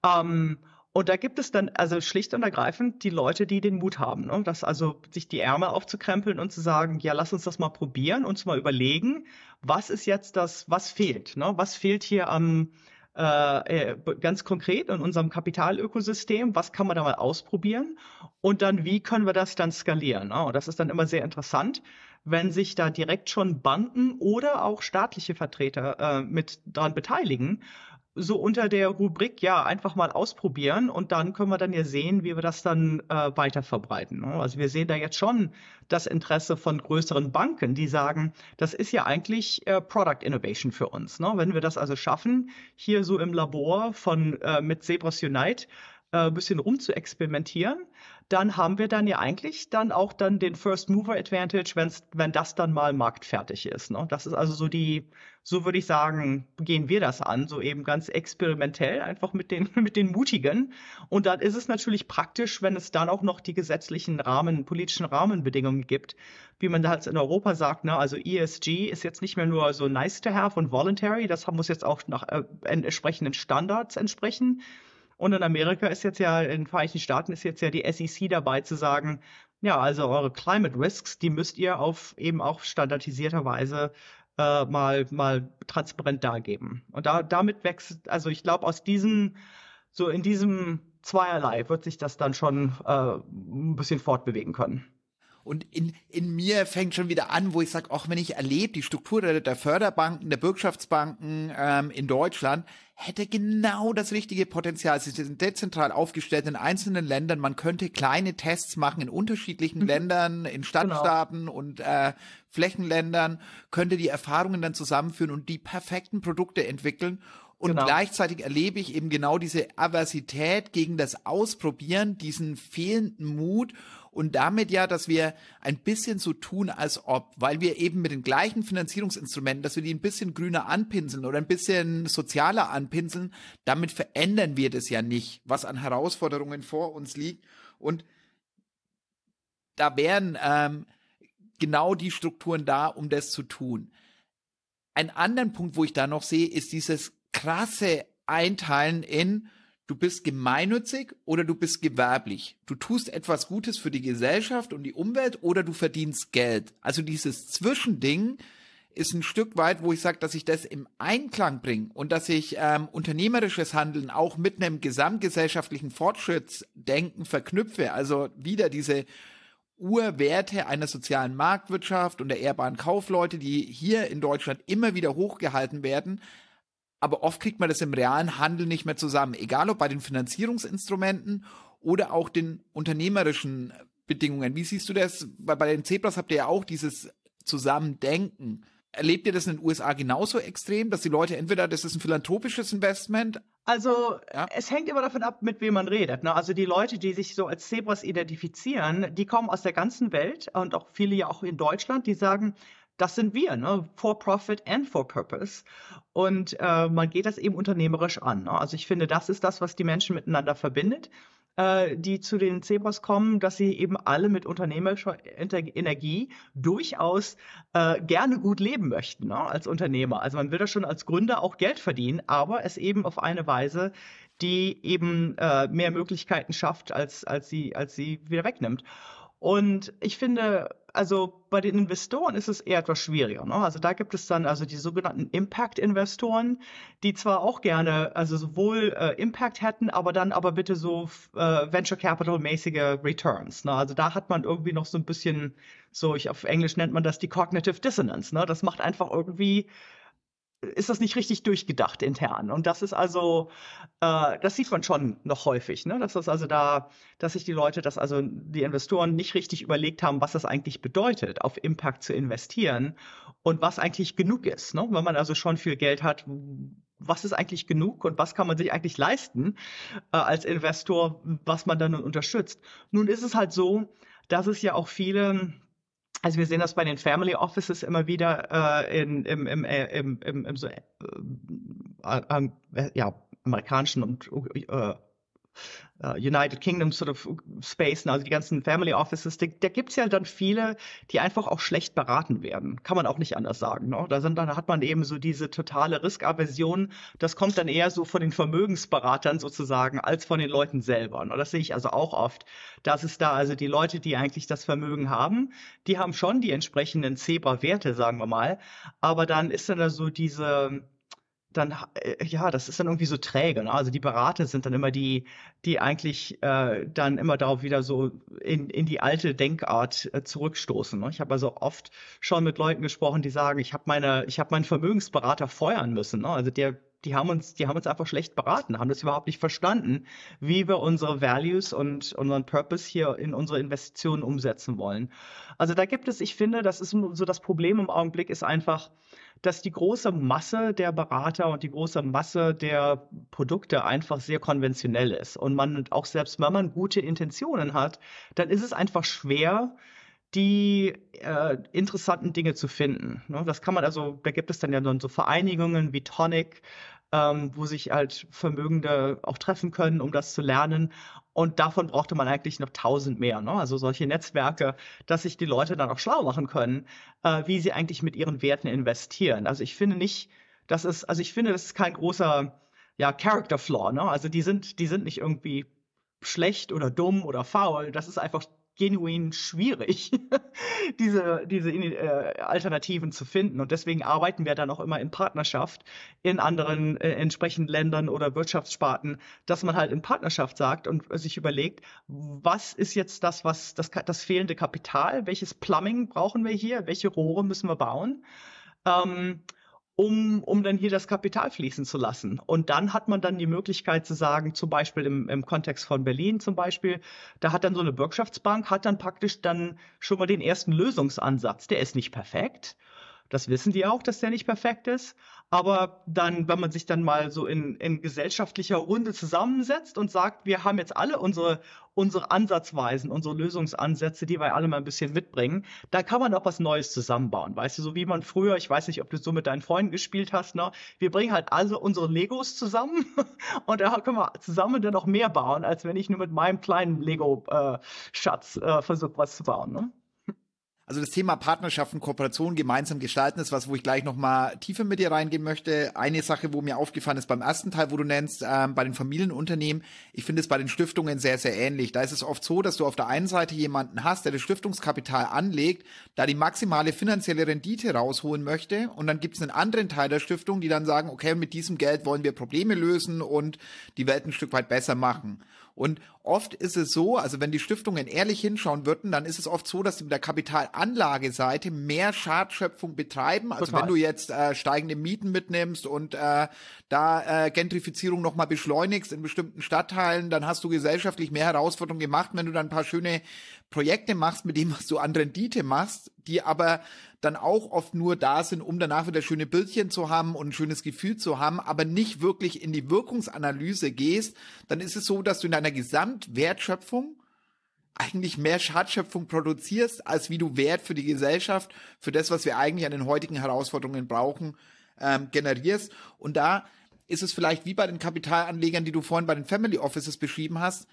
Ähm, und da gibt es dann also schlicht und ergreifend die Leute, die den Mut haben, ne? das also sich die Ärmel aufzukrempeln und zu sagen, ja, lass uns das mal probieren, uns mal überlegen, was ist jetzt das, was fehlt, ne? was fehlt hier am äh, äh ganz konkret in unserem Kapitalökosystem, was kann man da mal ausprobieren und dann wie können wir das dann skalieren. Ne? Und das ist dann immer sehr interessant, wenn sich da direkt schon Banken oder auch staatliche Vertreter äh, mit dran beteiligen so unter der Rubrik, ja, einfach mal ausprobieren und dann können wir dann ja sehen, wie wir das dann äh, weiter verbreiten. Ne? Also wir sehen da jetzt schon das Interesse von größeren Banken, die sagen, das ist ja eigentlich äh, Product Innovation für uns. Ne? Wenn wir das also schaffen, hier so im Labor von äh, mit Zebras Unite äh, bisschen rumzuexperimentieren, dann haben wir dann ja eigentlich dann auch dann den First Mover Advantage, wenn's, wenn das dann mal marktfertig ist. Ne? Das ist also so die, so würde ich sagen, gehen wir das an, so eben ganz experimentell, einfach mit den, mit den Mutigen. Und dann ist es natürlich praktisch, wenn es dann auch noch die gesetzlichen Rahmen, politischen Rahmenbedingungen gibt, wie man das in Europa sagt, ne? also ESG ist jetzt nicht mehr nur so nice to have und voluntary, das muss jetzt auch nach äh, entsprechenden Standards entsprechen und in Amerika ist jetzt ja, in den Vereinigten Staaten ist jetzt ja die SEC dabei zu sagen, ja, also eure Climate Risks, die müsst ihr auf eben auch standardisierter Weise äh, mal, mal transparent dargeben. Und da, damit wächst, also ich glaube, aus diesem, so in diesem Zweierlei wird sich das dann schon äh, ein bisschen fortbewegen können. Und in, in mir fängt schon wieder an, wo ich sage, auch wenn ich erlebe, die Struktur der, der Förderbanken, der Bürgschaftsbanken ähm, in Deutschland hätte genau das richtige Potenzial. Sie sind dezentral aufgestellt in einzelnen Ländern. Man könnte kleine Tests machen in unterschiedlichen mhm. Ländern, in Stadtstaaten genau. und äh, Flächenländern, könnte die Erfahrungen dann zusammenführen und die perfekten Produkte entwickeln. Und genau. gleichzeitig erlebe ich eben genau diese Aversität gegen das Ausprobieren, diesen fehlenden Mut und damit ja, dass wir ein bisschen so tun, als ob, weil wir eben mit den gleichen Finanzierungsinstrumenten, dass wir die ein bisschen grüner anpinseln oder ein bisschen sozialer anpinseln, damit verändern wir das ja nicht, was an Herausforderungen vor uns liegt. Und da wären ähm, genau die Strukturen da, um das zu tun. Ein anderen Punkt, wo ich da noch sehe, ist dieses krasse Einteilen in du bist gemeinnützig oder du bist gewerblich. Du tust etwas Gutes für die Gesellschaft und die Umwelt oder du verdienst Geld. Also dieses Zwischending ist ein Stück weit, wo ich sage, dass ich das im Einklang bringe und dass ich ähm, unternehmerisches Handeln auch mit einem gesamtgesellschaftlichen Fortschrittsdenken verknüpfe. Also wieder diese Urwerte einer sozialen Marktwirtschaft und der ehrbaren Kaufleute, die hier in Deutschland immer wieder hochgehalten werden, aber oft kriegt man das im realen Handel nicht mehr zusammen. Egal ob bei den Finanzierungsinstrumenten oder auch den unternehmerischen Rahmenbedingungen. Wie siehst du das? Weil bei den Zebras habt ihr ja auch dieses Zusammendenken. Erlebt ihr das in den USA genauso extrem, dass die Leute entweder, das ist ein philanthropisches Investment? Also, ja. es hängt immer davon ab, mit wem man redet. Ne? Also, die Leute, die sich so als Zebras identifizieren, die kommen aus der ganzen Welt und auch viele ja auch in Deutschland, die sagen, das sind wir, ne? for profit and for purpose. Und äh, man geht das eben unternehmerisch an. Ne? Also ich finde, das ist das, was die Menschen miteinander verbindet äh, die zu den Zebras kommen, dass sie eben alle mit unternehmerischer Energie durchaus äh, gerne gut leben möchten ne, als Unternehmer. Also man will da schon als Gründer auch Geld verdienen, aber es eben auf eine Weise, die eben äh, mehr Möglichkeiten schafft, als, als, sie, als sie wieder wegnimmt. Und ich finde, also bei den Investoren ist es eher etwas schwieriger. Ne? Also da gibt es dann also die sogenannten Impact-Investoren, die zwar auch gerne also sowohl äh, Impact hätten, aber dann aber bitte so äh, Venture Capital-mäßige Returns. Ne? Also da hat man irgendwie noch so ein bisschen so, ich auf Englisch nennt man das die Cognitive Dissonance. Ne? Das macht einfach irgendwie ist das nicht richtig durchgedacht intern. Und das ist also, äh, das sieht man schon noch häufig, ne? Dass das also da, dass sich die Leute, dass also die Investoren nicht richtig überlegt haben, was das eigentlich bedeutet, auf Impact zu investieren und was eigentlich genug ist. Ne? Wenn man also schon viel Geld hat, was ist eigentlich genug und was kann man sich eigentlich leisten äh, als Investor, was man dann unterstützt. Nun ist es halt so, dass es ja auch viele also wir sehen das bei den Family Offices immer wieder äh, in, im, im, äh, im, im, im so, äh, äh, äh, ja, amerikanischen und äh, uh, United Kingdom sort of Space, also die ganzen Family Offices, da, da gibt es ja dann viele, die einfach auch schlecht beraten werden. Kann man auch nicht anders sagen. Ne? Da, sind, dann hat man eben so diese totale Riskaversion. Das kommt dann eher so von den Vermögensberatern sozusagen als von den Leuten selber. Ne? Das sehe ich also auch oft. dass es da also die Leute, die eigentlich das Vermögen haben, die haben schon die entsprechenden Zebra-Werte, sagen wir mal. Aber dann ist dann da so diese dann, äh, ja, das ist dann irgendwie so träge. Ne? Also die Berater sind dann immer die, die eigentlich äh, dann immer darauf wieder so in, in die alte Denkart äh, zurückstoßen. Ne? Ich habe also oft schon mit Leuten gesprochen, die sagen, ich habe meine, ich habe meinen Vermögensberater feuern müssen. Ne? Also der, die haben uns, die haben uns einfach schlecht beraten, haben das überhaupt nicht verstanden, wie wir unsere Values und unseren Purpose hier in unsere Investitionen umsetzen wollen. Also da gibt es, ich finde, das ist so das Problem im Augenblick ist einfach, dass die große Masse der Berater und die große Masse der Produkte einfach sehr konventionell ist. Und man auch selbst, wenn man gute Intentionen hat, dann ist es einfach schwer, die äh, interessanten Dinge zu finden. Ne? Das kann man also, da gibt es dann ja dann so Vereinigungen wie Tonic, ähm, wo sich halt Vermögende auch treffen können, um das zu lernen. Und davon brauchte man eigentlich noch tausend mehr. Ne? Also solche Netzwerke, dass sich die Leute dann auch schlau machen können, äh, wie sie eigentlich mit ihren Werten investieren. Also ich finde nicht, das ist, also ich finde, das ist kein großer ja, Character Flaw. Ne? Also die sind, die sind nicht irgendwie schlecht oder dumm oder faul. Das ist einfach genuin schwierig, diese, diese äh, Alternativen zu finden. Und deswegen arbeiten wir dann auch immer in Partnerschaft in anderen äh, entsprechenden Ländern oder Wirtschaftssparten, dass man halt in Partnerschaft sagt und sich überlegt, was ist jetzt das, was das, das fehlende Kapital, welches Plumbing brauchen wir hier, welche Rohre müssen wir bauen. Ähm, um, um dann hier das Kapital fließen zu lassen. Und dann hat man dann die Möglichkeit zu sagen, zum Beispiel im, im Kontext von Berlin zum Beispiel, da hat dann so eine Bürgschaftsbank, hat dann praktisch dann schon mal den ersten Lösungsansatz. Der ist nicht perfekt. Das wissen die auch, dass der nicht perfekt ist. Aber dann, wenn man sich dann mal so in, in gesellschaftlicher Runde zusammensetzt und sagt, wir haben jetzt alle unsere, unsere Ansatzweisen, unsere Lösungsansätze, die wir alle mal ein bisschen mitbringen, dann kann man auch was Neues zusammenbauen. Weißt du, so wie man früher, ich weiß nicht, ob du so mit deinen Freunden gespielt hast, ne? wir bringen halt alle unsere Legos zusammen und da können wir zusammen dann noch mehr bauen, als wenn ich nur mit meinem kleinen Lego-Schatz äh, äh, versuche, was zu bauen. Ne? Also das Thema Partnerschaften, Kooperation, gemeinsam gestalten ist was, wo ich gleich noch mal tiefer mit dir reingehen möchte. Eine Sache, wo mir aufgefallen ist beim ersten Teil, wo du nennst, ähm, bei den Familienunternehmen, ich finde es bei den Stiftungen sehr, sehr ähnlich. Da ist es oft so, dass du auf der einen Seite jemanden hast, der das Stiftungskapital anlegt, da die maximale finanzielle Rendite rausholen möchte und dann gibt es einen anderen Teil der Stiftung, die dann sagen, okay, mit diesem Geld wollen wir Probleme lösen und die Welt ein Stück weit besser machen. Und oft ist es so, also wenn die Stiftungen ehrlich hinschauen würden, dann ist es oft so, dass sie mit der Kapitalanlageseite mehr Schadschöpfung betreiben. Also Total. wenn du jetzt äh, steigende Mieten mitnimmst und äh, da äh, Gentrifizierung nochmal beschleunigst in bestimmten Stadtteilen, dann hast du gesellschaftlich mehr Herausforderungen gemacht, wenn du dann ein paar schöne Projekte machst, mit dem, was du an Rendite machst, die aber dann auch oft nur da sind, um danach wieder schöne Bildchen zu haben und ein schönes Gefühl zu haben, aber nicht wirklich in die Wirkungsanalyse gehst, dann ist es so, dass du in deiner Gesamtwertschöpfung eigentlich mehr Schadschöpfung produzierst, als wie du Wert für die Gesellschaft, für das, was wir eigentlich an den heutigen Herausforderungen brauchen, ähm, generierst. Und da ist es vielleicht wie bei den Kapitalanlegern, die du vorhin bei den Family Offices beschrieben hast,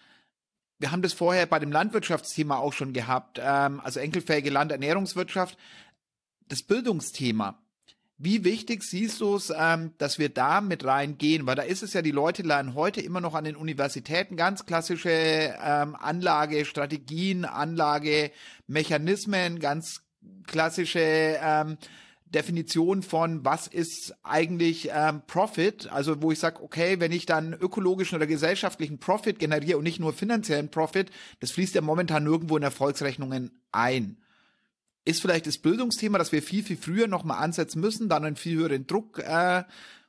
wir haben das vorher bei dem Landwirtschaftsthema auch schon gehabt, ähm, also enkelfähige Landernährungswirtschaft, das Bildungsthema. Wie wichtig siehst du es, ähm, dass wir da mit reingehen? Weil da ist es ja, die Leute lernen heute immer noch an den Universitäten ganz klassische ähm, Anlagestrategien, Anlagemechanismen, ganz klassische ähm, Definition von, was ist eigentlich ähm, Profit, also wo ich sage, okay, wenn ich dann ökologischen oder gesellschaftlichen Profit generiere und nicht nur finanziellen Profit, das fließt ja momentan nirgendwo in Erfolgsrechnungen ein. Ist vielleicht das Bildungsthema, dass wir viel, viel früher nochmal ansetzen müssen, dann einen viel höheren Druck äh,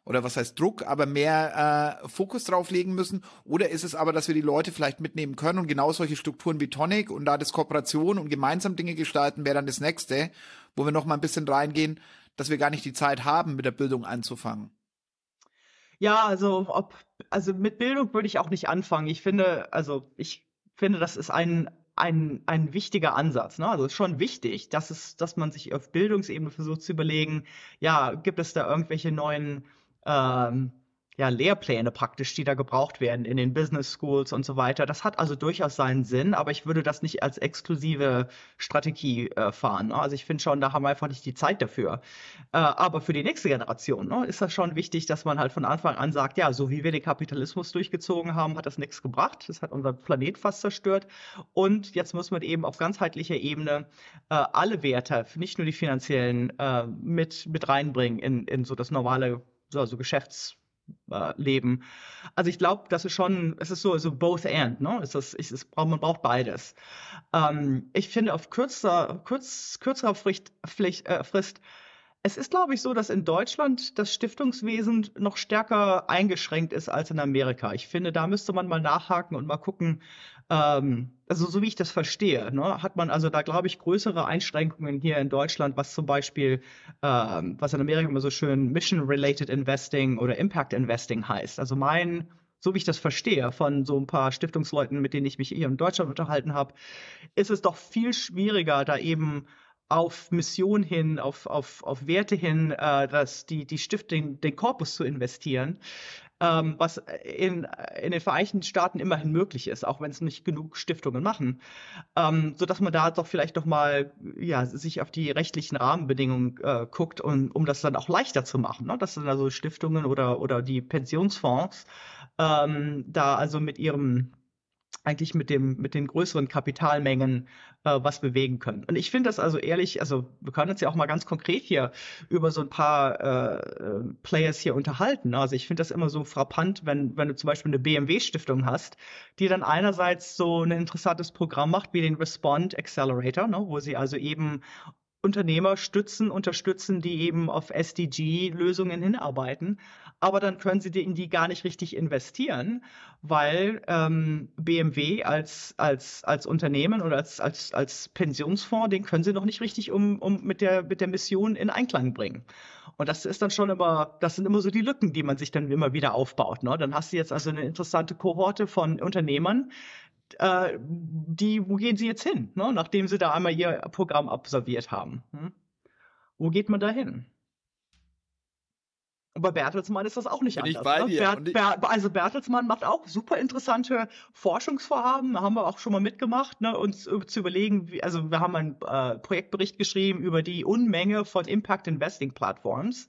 oder was heißt Druck, aber mehr äh, Fokus drauf legen müssen? Oder ist es aber, dass wir die Leute vielleicht mitnehmen können und genau solche Strukturen wie Tonic und da das Kooperation und gemeinsam Dinge gestalten, wäre dann das nächste wo wir noch mal ein bisschen reingehen, dass wir gar nicht die Zeit haben, mit der Bildung anzufangen. Ja, also ob, also mit Bildung würde ich auch nicht anfangen. Ich finde, also ich finde, das ist ein, ein, ein wichtiger Ansatz. Ne? Also es ist schon wichtig, dass es, dass man sich auf Bildungsebene versucht zu überlegen, ja, gibt es da irgendwelche neuen ähm, ja, Lehrpläne praktisch, die da gebraucht werden in den Business Schools und so weiter. Das hat also durchaus seinen Sinn, aber ich würde das nicht als exklusive Strategie äh, fahren. Ne? Also ich finde schon, da haben wir einfach nicht die Zeit dafür. Äh, aber für die nächste Generation ne, ist das schon wichtig, dass man halt von Anfang an sagt, ja, so wie wir den Kapitalismus durchgezogen haben, hat das nichts gebracht. Das hat unser Planet fast zerstört. Und jetzt muss man eben auf ganzheitlicher Ebene äh, alle Werte, nicht nur die finanziellen, äh, mit, mit reinbringen in, in so das normale so, also Geschäfts äh, leben. Also ich glaube, das ist schon, es ist so, so both and, ne? Es ist, es ist, man braucht beides. Ähm, ich finde auf kürzer, kurz, kürzerer Frist, Pflicht, äh, Frist es ist, glaube ich, so, dass in Deutschland das Stiftungswesen noch stärker eingeschränkt ist als in Amerika. Ich finde, da müsste man mal nachhaken und mal gucken, ähm, also so wie ich das verstehe, ne, hat man also da, glaube ich, größere Einschränkungen hier in Deutschland, was zum Beispiel, ähm, was in Amerika immer so schön Mission-Related Investing oder Impact Investing heißt. Also mein so wie ich das verstehe von so ein paar Stiftungsleuten, mit denen ich mich hier in Deutschland unterhalten habe, ist es doch viel schwieriger, da eben auf Mission hin, auf, auf, auf Werte hin, äh, dass die, die Stiftung, den Korpus zu investieren, ähm, was in, in den Vereinigten Staaten immerhin möglich ist, auch wenn es nicht genug Stiftungen machen, ähm, so dass man da doch vielleicht noch mal ja sich auf die rechtlichen Rahmenbedingungen äh, guckt und um das dann auch leichter zu machen, ne? dass dann also Stiftungen oder oder die Pensionsfonds ähm, da also mit ihrem eigentlich mit dem mit den größeren Kapitalmengen äh, was bewegen können. Und ich finde das also ehrlich, also wir können uns ja auch mal ganz konkret hier über so ein paar äh, Players hier unterhalten. Also ich finde das immer so frappant, wenn wenn du zum Beispiel eine BMW Stiftung hast, die dann einerseits so ein interessantes Programm macht wie den Respond Accelerator, ne, wo sie also eben Unternehmer stützen, unterstützen, die eben auf SDG-Lösungen hinarbeiten. Aber dann können sie in die gar nicht richtig investieren, weil ähm, BMW als, als, als Unternehmen oder als, als, als Pensionsfonds, den können sie noch nicht richtig um, um mit, der, mit der Mission in Einklang bringen. Und das ist dann schon immer, das sind immer so die Lücken, die man sich dann immer wieder aufbaut. Ne? Dann hast du jetzt also eine interessante Kohorte von Unternehmern, äh, die, wo gehen sie jetzt hin, ne? nachdem sie da einmal ihr Programm absolviert haben? Hm? Wo geht man da hin? Bei Bertelsmann ist das auch nicht Bin anders. Ich bei ne? dir. Ber Ber also Bertelsmann macht auch super interessante Forschungsvorhaben. Da haben wir auch schon mal mitgemacht, ne, uns zu überlegen, wie, also wir haben einen äh, Projektbericht geschrieben über die Unmenge von Impact Investing Plattforms.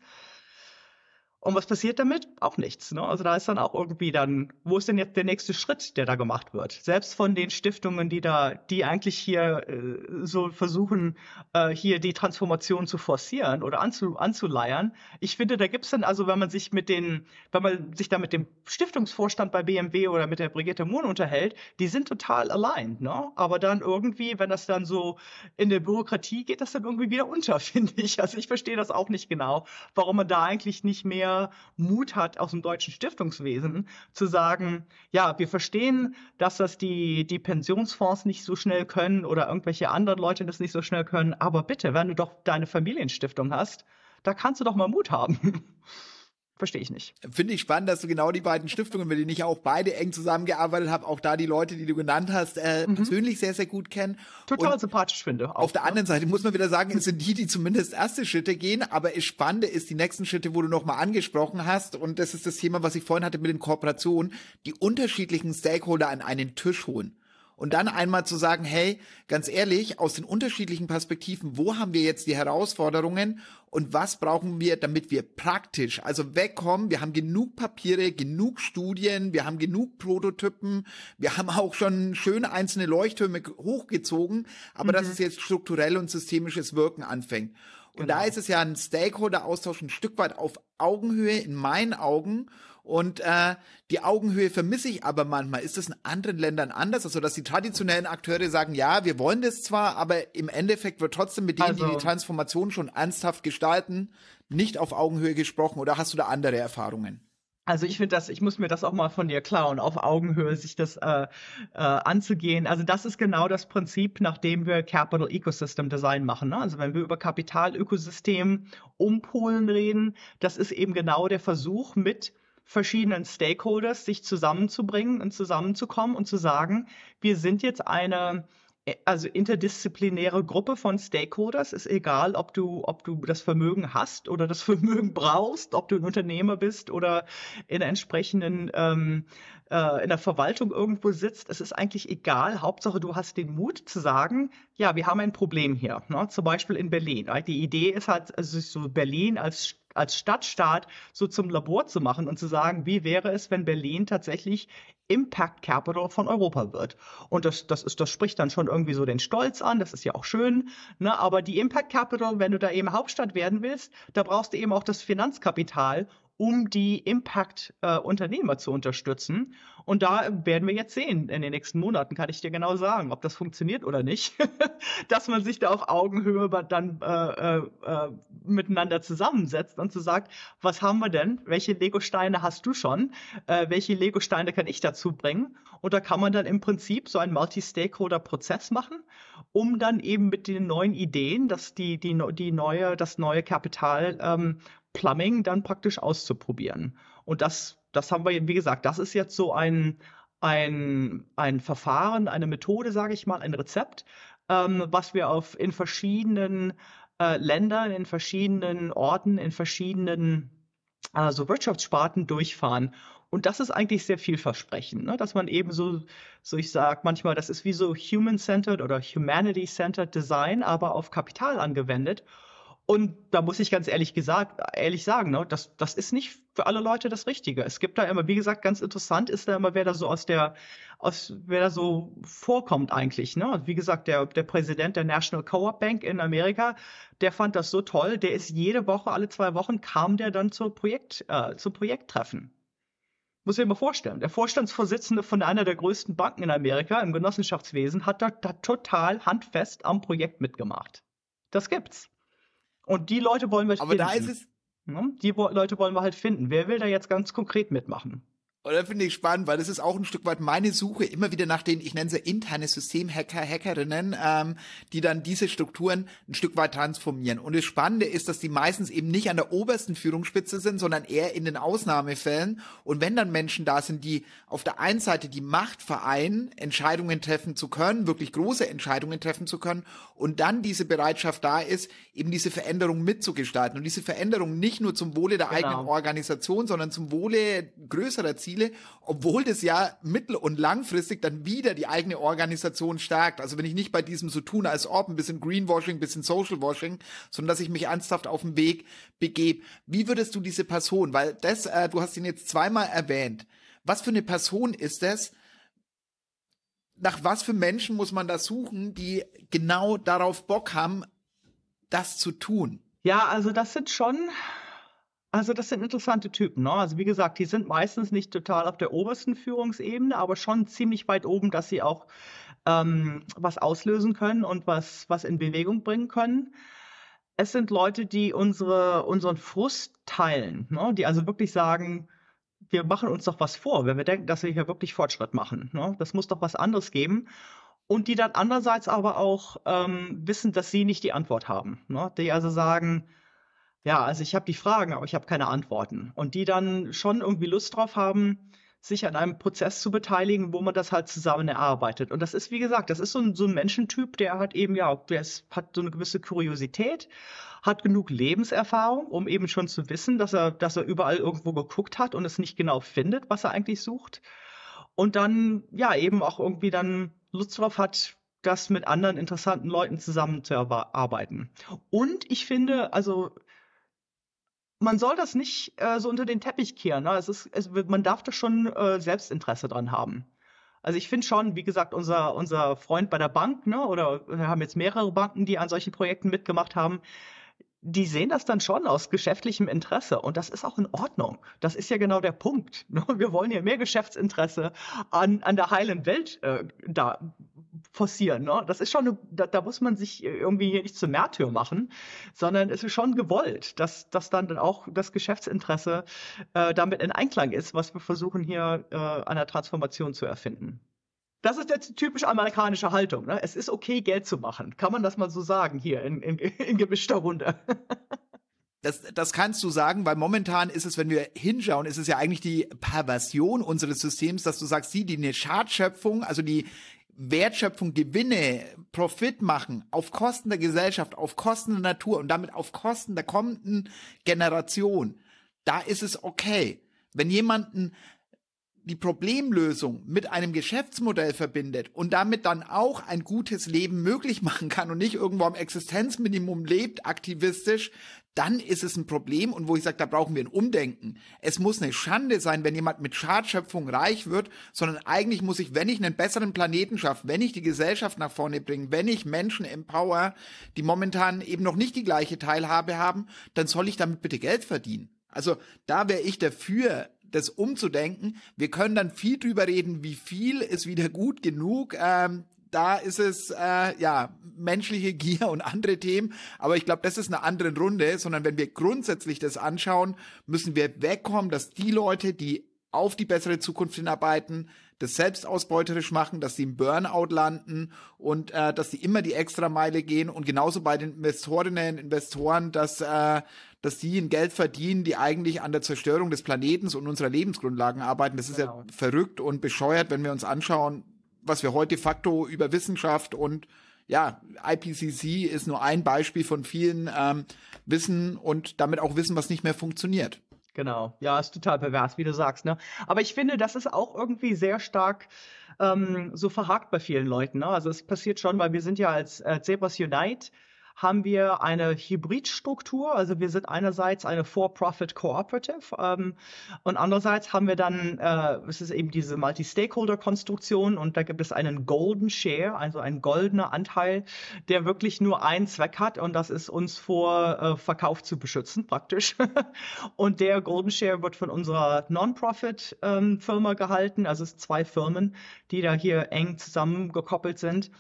Und was passiert damit? Auch nichts. Ne? Also da ist dann auch irgendwie dann, wo ist denn jetzt der nächste Schritt, der da gemacht wird? Selbst von den Stiftungen, die da, die eigentlich hier äh, so versuchen, äh, hier die Transformation zu forcieren oder anzu, anzuleiern. Ich finde, da gibt's dann, also wenn man sich mit den, wenn man sich da mit dem Stiftungsvorstand bei BMW oder mit der Brigitte Mohn unterhält, die sind total allein. Ne? Aber dann irgendwie, wenn das dann so in der Bürokratie geht, das dann irgendwie wieder unter, finde ich. Also ich verstehe das auch nicht genau, warum man da eigentlich nicht mehr Mut hat aus dem deutschen Stiftungswesen zu sagen, ja, wir verstehen, dass das die, die Pensionsfonds nicht so schnell können oder irgendwelche anderen Leute das nicht so schnell können, aber bitte, wenn du doch deine Familienstiftung hast, da kannst du doch mal Mut haben. Verstehe ich nicht. Finde ich spannend, dass du genau die beiden Stiftungen, mit denen ich auch beide eng zusammengearbeitet habe, auch da die Leute, die du genannt hast, äh, mhm. persönlich sehr, sehr gut kennen. Total Und sympathisch finde. Auch, auf der ne? anderen Seite muss man wieder sagen, es sind die, die zumindest erste Schritte gehen, aber das Spannende ist die nächsten Schritte, wo du nochmal angesprochen hast. Und das ist das Thema, was ich vorhin hatte mit den Kooperationen, die unterschiedlichen Stakeholder an einen Tisch holen und dann einmal zu sagen, hey, ganz ehrlich, aus den unterschiedlichen Perspektiven, wo haben wir jetzt die Herausforderungen und was brauchen wir, damit wir praktisch, also wegkommen, wir haben genug Papiere, genug Studien, wir haben genug Prototypen, wir haben auch schon schöne einzelne Leuchttürme hochgezogen, aber mhm. dass es jetzt strukturell und systemisches Wirken anfängt. Und genau. da ist es ja ein Stakeholder-Austausch ein Stück weit auf Augenhöhe in meinen Augen. Und äh, die Augenhöhe vermisse ich aber manchmal. Ist das in anderen Ländern anders? Also, dass die traditionellen Akteure sagen, ja, wir wollen das zwar, aber im Endeffekt wird trotzdem mit denen, also, die die Transformation schon ernsthaft gestalten, nicht auf Augenhöhe gesprochen. Oder hast du da andere Erfahrungen? Also ich finde das, ich muss mir das auch mal von dir klauen, auf Augenhöhe sich das äh, äh, anzugehen. Also das ist genau das Prinzip, nach dem wir Capital Ecosystem Design machen. Ne? Also wenn wir über Kapitalökosystem umpolen reden, das ist eben genau der Versuch mit verschiedenen Stakeholders sich zusammenzubringen und zusammenzukommen und zu sagen, wir sind jetzt eine äh, also interdisziplinäre Gruppe von Stakeholders. Ist egal, ob du, ob du das Vermögen hast oder das Vermögen brauchst, ob du ein Unternehmer bist oder in entsprechenden ähm, äh, in der Verwaltung irgendwo sitzt. Es ist eigentlich egal. Hauptsache, du hast den Mut zu sagen, ja, wir haben ein Problem hier. Ne? Zum Beispiel in Berlin. Right? Die Idee ist halt, also so Berlin als als Stadtstaat so zum Labor zu machen und zu sagen, wie wäre es, wenn Berlin tatsächlich Impact Capital von Europa wird. Und das, das, ist, das spricht dann schon irgendwie so den Stolz an, das ist ja auch schön. Ne? Aber die Impact Capital, wenn du da eben Hauptstadt werden willst, da brauchst du eben auch das Finanzkapital, um die Impact-Unternehmer äh, zu unterstützen. Und da werden wir jetzt sehen in den nächsten Monaten, kann ich dir genau sagen, ob das funktioniert oder nicht, dass man sich da auf Augenhöhe dann äh, äh, äh, miteinander zusammensetzt und so sagt, was haben wir denn? Welche Lego-Steine hast du schon? Äh, welche Lego-Steine kann ich dazu bringen? Und da kann man dann im Prinzip so einen Multi-Stakeholder-Prozess machen, um dann eben mit den neuen Ideen, dass die, die, die neue, das neue Kapital ähm, Plumbing dann praktisch auszuprobieren. Und das, das haben wir, wie gesagt, das ist jetzt so ein, ein, ein Verfahren, eine Methode, sage ich mal, ein Rezept, ähm, was wir auf in verschiedenen äh, Ländern, in verschiedenen Orten, in verschiedenen also Wirtschaftssparten durchfahren. Und das ist eigentlich sehr vielversprechend, ne? dass man eben so, so ich sage manchmal, das ist wie so human-centered oder humanity-centered Design, aber auf Kapital angewendet. Und da muss ich ganz ehrlich gesagt, ehrlich sagen, ne, das, das ist nicht für alle Leute das Richtige. Es gibt da immer, wie gesagt, ganz interessant ist da immer, wer da so aus der, aus, wer da so vorkommt eigentlich, ne? Wie gesagt, der, der Präsident der National Co-op Bank in Amerika, der fand das so toll, der ist jede Woche, alle zwei Wochen kam der dann zur Projekt, äh, zum Projekttreffen. Muss ich mir vorstellen. Der Vorstandsvorsitzende von einer der größten Banken in Amerika im Genossenschaftswesen hat da, da total handfest am Projekt mitgemacht. Das gibt's. Und die Leute wollen wir Aber finden. Aber da ist es. Die Leute wollen wir halt finden. Wer will da jetzt ganz konkret mitmachen? Oder finde ich spannend, weil das ist auch ein Stück weit meine Suche immer wieder nach den, ich nenne sie interne Systemhacker, Hackerinnen, ähm, die dann diese Strukturen ein Stück weit transformieren. Und das Spannende ist, dass die meistens eben nicht an der obersten Führungsspitze sind, sondern eher in den Ausnahmefällen. Und wenn dann Menschen da sind, die auf der einen Seite die Macht vereinen, Entscheidungen treffen zu können, wirklich große Entscheidungen treffen zu können, und dann diese Bereitschaft da ist, eben diese Veränderung mitzugestalten. Und diese Veränderung nicht nur zum Wohle der genau. eigenen Organisation, sondern zum Wohle größerer Ziele Ziele, obwohl das ja mittel- und langfristig dann wieder die eigene Organisation stärkt. Also wenn ich nicht bei diesem so tun als ob, ein bisschen Greenwashing, ein bisschen Socialwashing, sondern dass ich mich ernsthaft auf den Weg begebe. Wie würdest du diese Person, weil das, äh, du hast ihn jetzt zweimal erwähnt, was für eine Person ist das? Nach was für Menschen muss man da suchen, die genau darauf Bock haben, das zu tun? Ja, also das sind schon, also das sind interessante Typen. Ne? Also wie gesagt, die sind meistens nicht total auf der obersten Führungsebene, aber schon ziemlich weit oben, dass sie auch ähm, was auslösen können und was, was in Bewegung bringen können. Es sind Leute, die unsere, unseren Frust teilen, ne? die also wirklich sagen, wir machen uns doch was vor, wenn wir denken, dass wir hier wirklich Fortschritt machen. Ne? Das muss doch was anderes geben und die dann andererseits aber auch ähm, wissen, dass sie nicht die Antwort haben. Ne? Die also sagen, ja, also ich habe die Fragen, aber ich habe keine Antworten. Und die dann schon irgendwie Lust drauf haben, sich an einem Prozess zu beteiligen, wo man das halt zusammen erarbeitet. Und das ist, wie gesagt, das ist so ein, so ein Menschentyp, der hat eben, ja, der ist, hat so eine gewisse Kuriosität, hat genug Lebenserfahrung, um eben schon zu wissen, dass er, dass er überall irgendwo geguckt hat und es nicht genau findet, was er eigentlich sucht. Und dann, ja, eben auch irgendwie dann Lust drauf hat, das mit anderen interessanten Leuten zusammenzuarbeiten. Und ich finde, also man soll das nicht äh, so unter den Teppich kehren. Ne? Es ist, es, man darf da schon äh, Selbstinteresse dran haben. Also ich finde schon, wie gesagt, unser, unser Freund bei der Bank, ne, oder wir haben jetzt mehrere Banken, die an solchen Projekten mitgemacht haben, die sehen das dann schon aus geschäftlichem Interesse und das ist auch in Ordnung. Das ist ja genau der Punkt. Ne? Wir wollen ja mehr Geschäftsinteresse an, an der heilen Welt äh, da forcieren. Ne? Das ist schon, eine, da, da muss man sich irgendwie hier nicht zum Märtyr machen, sondern es ist schon gewollt, dass, dass dann auch das Geschäftsinteresse äh, damit in Einklang ist, was wir versuchen hier äh, an der Transformation zu erfinden. Das ist jetzt typisch amerikanische Haltung. Ne? Es ist okay, Geld zu machen. Kann man das mal so sagen hier in, in, in gemischter Runde? Das, das kannst du sagen, weil momentan ist es, wenn wir hinschauen, ist es ja eigentlich die Perversion unseres Systems, dass du sagst, die, die eine Schadschöpfung, also die Wertschöpfung, Gewinne, Profit machen auf Kosten der Gesellschaft, auf Kosten der Natur und damit auf Kosten der kommenden Generation, da ist es okay. Wenn jemanden die Problemlösung mit einem Geschäftsmodell verbindet und damit dann auch ein gutes Leben möglich machen kann und nicht irgendwo am Existenzminimum lebt, aktivistisch, dann ist es ein Problem und wo ich sage, da brauchen wir ein Umdenken. Es muss eine Schande sein, wenn jemand mit Schadschöpfung reich wird, sondern eigentlich muss ich, wenn ich einen besseren Planeten schaffe, wenn ich die Gesellschaft nach vorne bringe, wenn ich Menschen empower, die momentan eben noch nicht die gleiche Teilhabe haben, dann soll ich damit bitte Geld verdienen. Also da wäre ich dafür, das umzudenken. Wir können dann viel drüber reden, wie viel ist wieder gut genug. Ähm, da ist es äh, ja menschliche Gier und andere Themen, aber ich glaube, das ist eine andere Runde, sondern wenn wir grundsätzlich das anschauen, müssen wir wegkommen, dass die Leute, die auf die bessere Zukunft hinarbeiten, das selbstausbeuterisch machen, dass sie im Burnout landen und äh, dass sie immer die Extrameile gehen und genauso bei den Investorinnen Investoren, dass äh, dass die ein Geld verdienen, die eigentlich an der Zerstörung des Planetens und unserer Lebensgrundlagen arbeiten. Das ist ja genau. verrückt und bescheuert, wenn wir uns anschauen, was wir heute de facto über Wissenschaft und ja, IPCC ist nur ein Beispiel von vielen ähm, wissen und damit auch wissen, was nicht mehr funktioniert. Genau, ja, ist total pervers, wie du sagst, ne? Aber ich finde, das ist auch irgendwie sehr stark ähm, so verhakt bei vielen Leuten. Ne? Also es passiert schon, weil wir sind ja als äh, Zebras Unite haben wir eine Hybridstruktur. Also wir sind einerseits eine For-Profit Cooperative ähm, und andererseits haben wir dann, äh, es ist eben diese Multi-Stakeholder-Konstruktion und da gibt es einen Golden Share, also ein goldener Anteil, der wirklich nur einen Zweck hat und das ist uns vor äh, Verkauf zu beschützen praktisch. und der Golden Share wird von unserer Non-Profit-Firma ähm, gehalten, also es sind zwei Firmen, die da hier eng zusammengekoppelt sind.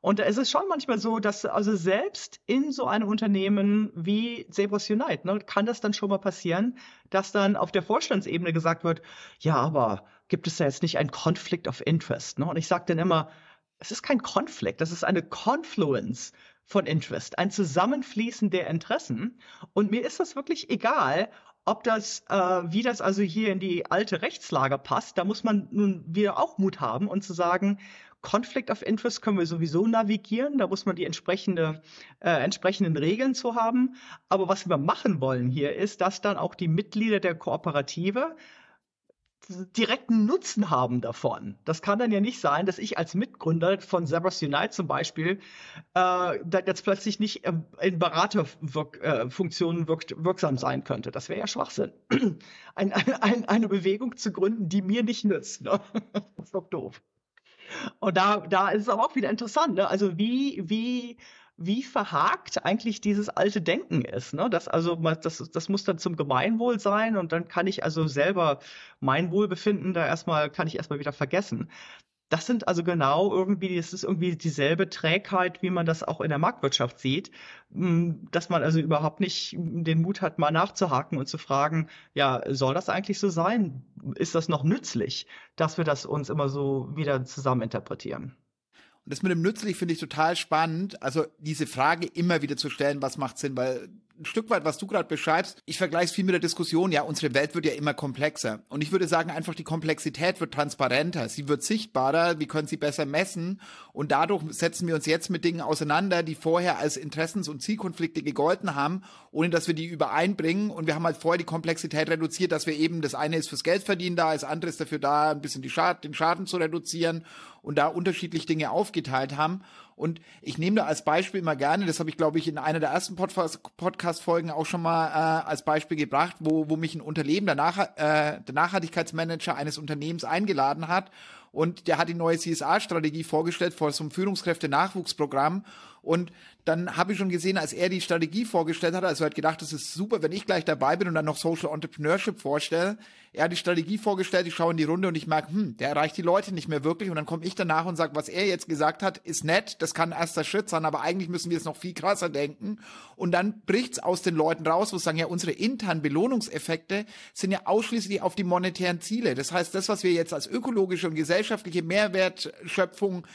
Und da ist es schon manchmal so, dass also selbst in so einem Unternehmen wie Zebras Unite, ne, kann das dann schon mal passieren, dass dann auf der Vorstandsebene gesagt wird, ja, aber gibt es da jetzt nicht einen Conflict of Interest? Ne? Und ich sage dann immer, es ist kein Konflikt, das ist eine Confluence von Interest, ein Zusammenfließen der Interessen. Und mir ist das wirklich egal, ob das, äh, wie das also hier in die alte Rechtslage passt. Da muss man nun wieder auch Mut haben und zu sagen, Conflict of Interest können wir sowieso navigieren. Da muss man die entsprechende, äh, entsprechenden Regeln zu haben. Aber was wir machen wollen hier ist, dass dann auch die Mitglieder der Kooperative direkten Nutzen haben davon. Das kann dann ja nicht sein, dass ich als Mitgründer von Zebras Unite zum Beispiel äh, jetzt plötzlich nicht in Beraterfunktionen äh, wirk wirksam sein könnte. Das wäre ja Schwachsinn. ein, ein, eine Bewegung zu gründen, die mir nicht nützt. Ne? das ist doch doof. Und da, da ist es aber auch wieder interessant. Ne? Also wie, wie wie verhakt eigentlich dieses alte Denken ist. Ne? Das, also, das, das muss dann zum Gemeinwohl sein und dann kann ich also selber mein Wohlbefinden da erstmal, kann ich erstmal wieder vergessen. Das sind also genau irgendwie, es ist irgendwie dieselbe Trägheit, wie man das auch in der Marktwirtschaft sieht, hm, dass man also überhaupt nicht den Mut hat, mal nachzuhaken und zu fragen, ja, soll das eigentlich so sein? Ist das noch nützlich, dass wir das uns immer so wieder zusammen interpretieren? Und das mit dem nützlich finde ich total spannend. Also diese Frage immer wieder zu stellen, was macht Sinn, weil ein Stück weit, was du gerade beschreibst, ich vergleiche es viel mit der Diskussion, ja, unsere Welt wird ja immer komplexer. Und ich würde sagen, einfach die Komplexität wird transparenter, sie wird sichtbarer, wir können sie besser messen und dadurch setzen wir uns jetzt mit Dingen auseinander, die vorher als Interessens- und Zielkonflikte gegolten haben, ohne dass wir die übereinbringen. Und wir haben halt vorher die Komplexität reduziert, dass wir eben, das eine ist fürs Geld verdienen da, das andere ist dafür da, ein bisschen die Schad den Schaden zu reduzieren und da unterschiedlich Dinge aufgeteilt haben. Und ich nehme da als Beispiel immer gerne, das habe ich, glaube ich, in einer der ersten Podcast-Folgen auch schon mal äh, als Beispiel gebracht, wo, wo mich ein Unternehmen, der, Nach äh, der Nachhaltigkeitsmanager eines Unternehmens eingeladen hat und der hat die neue CSA-Strategie vorgestellt vor so einem Führungskräfte-Nachwuchsprogramm und dann habe ich schon gesehen, als er die Strategie vorgestellt hat, also er hat gedacht, das ist super, wenn ich gleich dabei bin und dann noch Social Entrepreneurship vorstelle. Er hat die Strategie vorgestellt, ich schaue in die Runde und ich merke, hm, der erreicht die Leute nicht mehr wirklich. Und dann komme ich danach und sage, was er jetzt gesagt hat, ist nett, das kann ein erster Schritt sein, aber eigentlich müssen wir es noch viel krasser denken. Und dann bricht's aus den Leuten raus, wo sagen, ja, unsere internen Belohnungseffekte sind ja ausschließlich auf die monetären Ziele. Das heißt, das, was wir jetzt als ökologische und gesellschaftliche Mehrwertschöpfung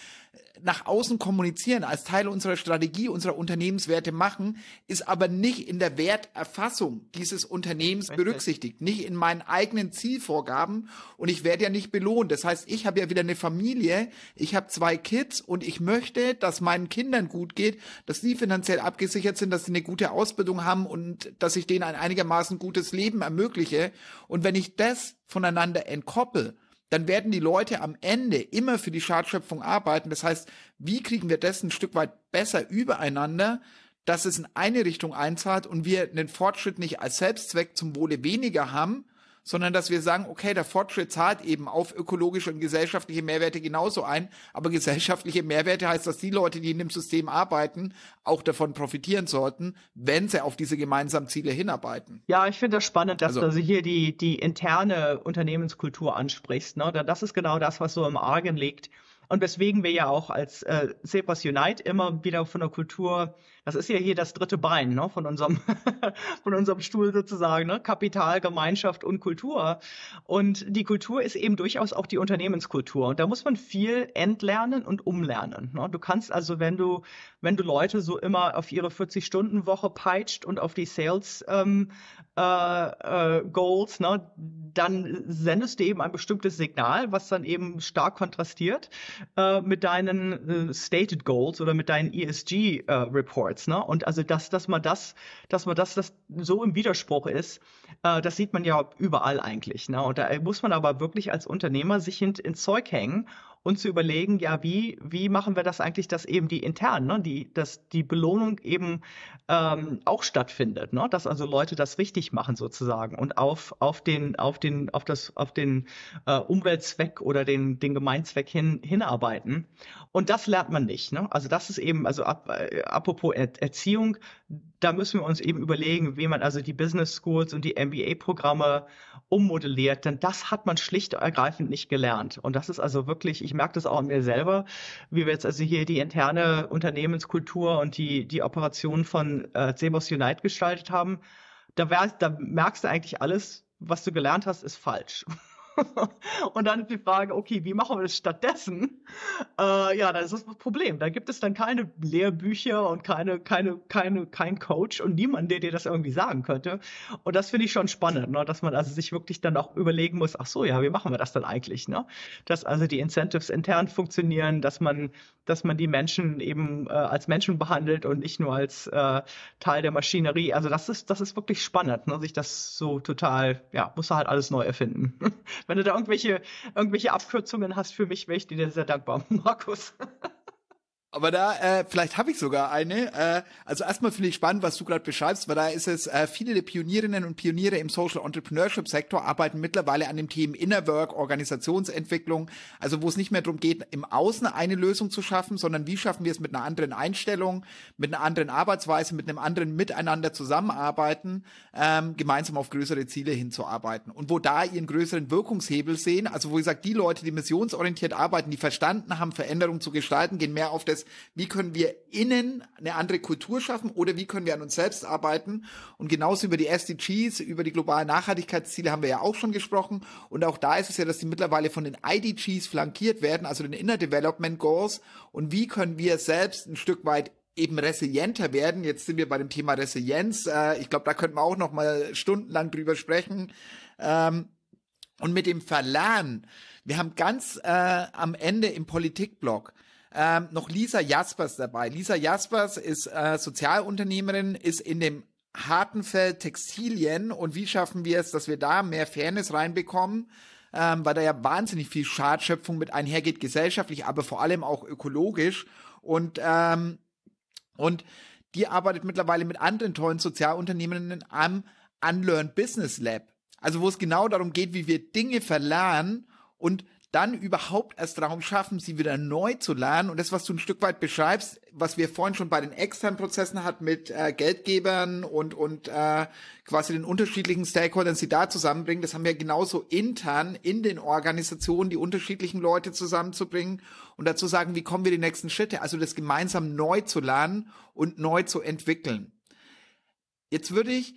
nach außen kommunizieren, als Teil unserer Strategie, unserer Unternehmenswerte machen, ist aber nicht in der Werterfassung dieses Unternehmens Richtig. berücksichtigt, nicht in meinen eigenen Zielvorgaben und ich werde ja nicht belohnt. Das heißt, ich habe ja wieder eine Familie, ich habe zwei Kids und ich möchte, dass meinen Kindern gut geht, dass sie finanziell abgesichert sind, dass sie eine gute Ausbildung haben und dass ich denen ein einigermaßen gutes Leben ermögliche. Und wenn ich das voneinander entkoppel, dann werden die Leute am Ende immer für die Schadschöpfung arbeiten. Das heißt, wie kriegen wir das ein Stück weit besser übereinander, dass es in eine Richtung einzahlt und wir einen Fortschritt nicht als Selbstzweck zum Wohle weniger haben, sondern dass wir sagen, okay, der Fortschritt zahlt eben auf ökologische und gesellschaftliche Mehrwerte genauso ein, aber gesellschaftliche Mehrwerte heißt, dass die Leute, die in dem System arbeiten, auch davon profitieren sollten, wenn sie auf diese gemeinsamen Ziele hinarbeiten. Ja, ich finde das spannend, dass also, du hier die, die interne Unternehmenskultur ansprichst. Ne? Das ist genau das, was so im Argen liegt. Und weswegen wir ja auch als äh, Zebras Unite immer wieder von der Kultur das ist ja hier das dritte Bein ne, von, unserem, von unserem Stuhl sozusagen, ne? Kapital, Gemeinschaft und Kultur. Und die Kultur ist eben durchaus auch die Unternehmenskultur. Und da muss man viel entlernen und umlernen. Ne? Du kannst also, wenn du, wenn du Leute so immer auf ihre 40-Stunden-Woche peitscht und auf die Sales ähm, äh, äh, Goals, ne, dann sendest du eben ein bestimmtes Signal, was dann eben stark kontrastiert äh, mit deinen äh, Stated Goals oder mit deinen ESG äh, Reports. Records, ne? Und also dass, dass man das, dass man das, das so im Widerspruch ist, äh, das sieht man ja überall eigentlich. Ne? Und da muss man aber wirklich als Unternehmer sich ins Zeug hängen und zu überlegen, ja, wie, wie machen wir das eigentlich, dass eben die intern, ne, die, dass die Belohnung eben ähm, auch stattfindet, ne? dass also Leute das richtig machen sozusagen und auf, auf den, auf den, auf das, auf den äh, Umweltzweck oder den, den Gemeinzweck hin, hinarbeiten. Und das lernt man nicht. Ne? Also das ist eben, also ab, äh, apropos er Erziehung, da müssen wir uns eben überlegen, wie man also die Business Schools und die MBA-Programme ummodelliert, denn das hat man schlicht und ergreifend nicht gelernt. Und das ist also wirklich, ich merke das auch an mir selber, wie wir jetzt also hier die interne Unternehmenskultur und die, die Operation von äh, Cebos Unite gestaltet haben. Da, wär, da merkst du eigentlich alles, was du gelernt hast, ist falsch. und dann die Frage, okay, wie machen wir das stattdessen? Äh, ja, das ist das Problem. Da gibt es dann keine Lehrbücher und keine, keine, keine, kein Coach und niemand, der dir das irgendwie sagen könnte. Und das finde ich schon spannend, ne? dass man also sich wirklich dann auch überlegen muss, ach so, ja, wie machen wir das dann eigentlich? Ne? Dass also die Incentives intern funktionieren, dass man, dass man die Menschen eben äh, als Menschen behandelt und nicht nur als äh, Teil der Maschinerie. Also das ist, das ist wirklich spannend, ne? sich das so total, ja, muss halt alles neu erfinden. wenn du da irgendwelche, irgendwelche Abkürzungen hast für mich, wäre ich dir sehr dankbar, Markus. Aber da, äh, vielleicht habe ich sogar eine. Äh, also erstmal finde ich spannend, was du gerade beschreibst, weil da ist es, äh, viele der Pionierinnen und Pioniere im Social Entrepreneurship Sektor arbeiten mittlerweile an dem Thema Inner Work, Organisationsentwicklung, also wo es nicht mehr darum geht, im Außen eine Lösung zu schaffen, sondern wie schaffen wir es mit einer anderen Einstellung, mit einer anderen Arbeitsweise, mit einem anderen Miteinander zusammenarbeiten, ähm, gemeinsam auf größere Ziele hinzuarbeiten. Und wo da ihren größeren Wirkungshebel sehen, also wo ich sage, die Leute, die missionsorientiert arbeiten, die verstanden haben, Veränderungen zu gestalten, gehen mehr auf das wie können wir innen eine andere Kultur schaffen oder wie können wir an uns selbst arbeiten. Und genauso über die SDGs, über die globalen Nachhaltigkeitsziele haben wir ja auch schon gesprochen. Und auch da ist es ja, dass die mittlerweile von den IDGs flankiert werden, also den Inner Development Goals. Und wie können wir selbst ein Stück weit eben resilienter werden. Jetzt sind wir bei dem Thema Resilienz. Äh, ich glaube, da könnten wir auch noch mal stundenlang drüber sprechen. Ähm, und mit dem Verlernen. Wir haben ganz äh, am Ende im Politikblock ähm, noch Lisa Jaspers dabei. Lisa Jaspers ist äh, Sozialunternehmerin, ist in dem harten Feld Textilien und wie schaffen wir es, dass wir da mehr Fairness reinbekommen? Ähm, weil da ja wahnsinnig viel Schadschöpfung mit einhergeht, gesellschaftlich, aber vor allem auch ökologisch. Und, ähm, und die arbeitet mittlerweile mit anderen tollen Sozialunternehmerinnen am Unlearn Business Lab. Also wo es genau darum geht, wie wir Dinge verlernen und dann überhaupt erst Raum schaffen, sie wieder neu zu lernen. Und das, was du ein Stück weit beschreibst, was wir vorhin schon bei den externen Prozessen hatten mit äh, Geldgebern und, und äh, quasi den unterschiedlichen Stakeholdern, sie da zusammenbringen, das haben wir genauso intern in den Organisationen, die unterschiedlichen Leute zusammenzubringen und dazu sagen, wie kommen wir die nächsten Schritte, also das gemeinsam neu zu lernen und neu zu entwickeln. Jetzt würde ich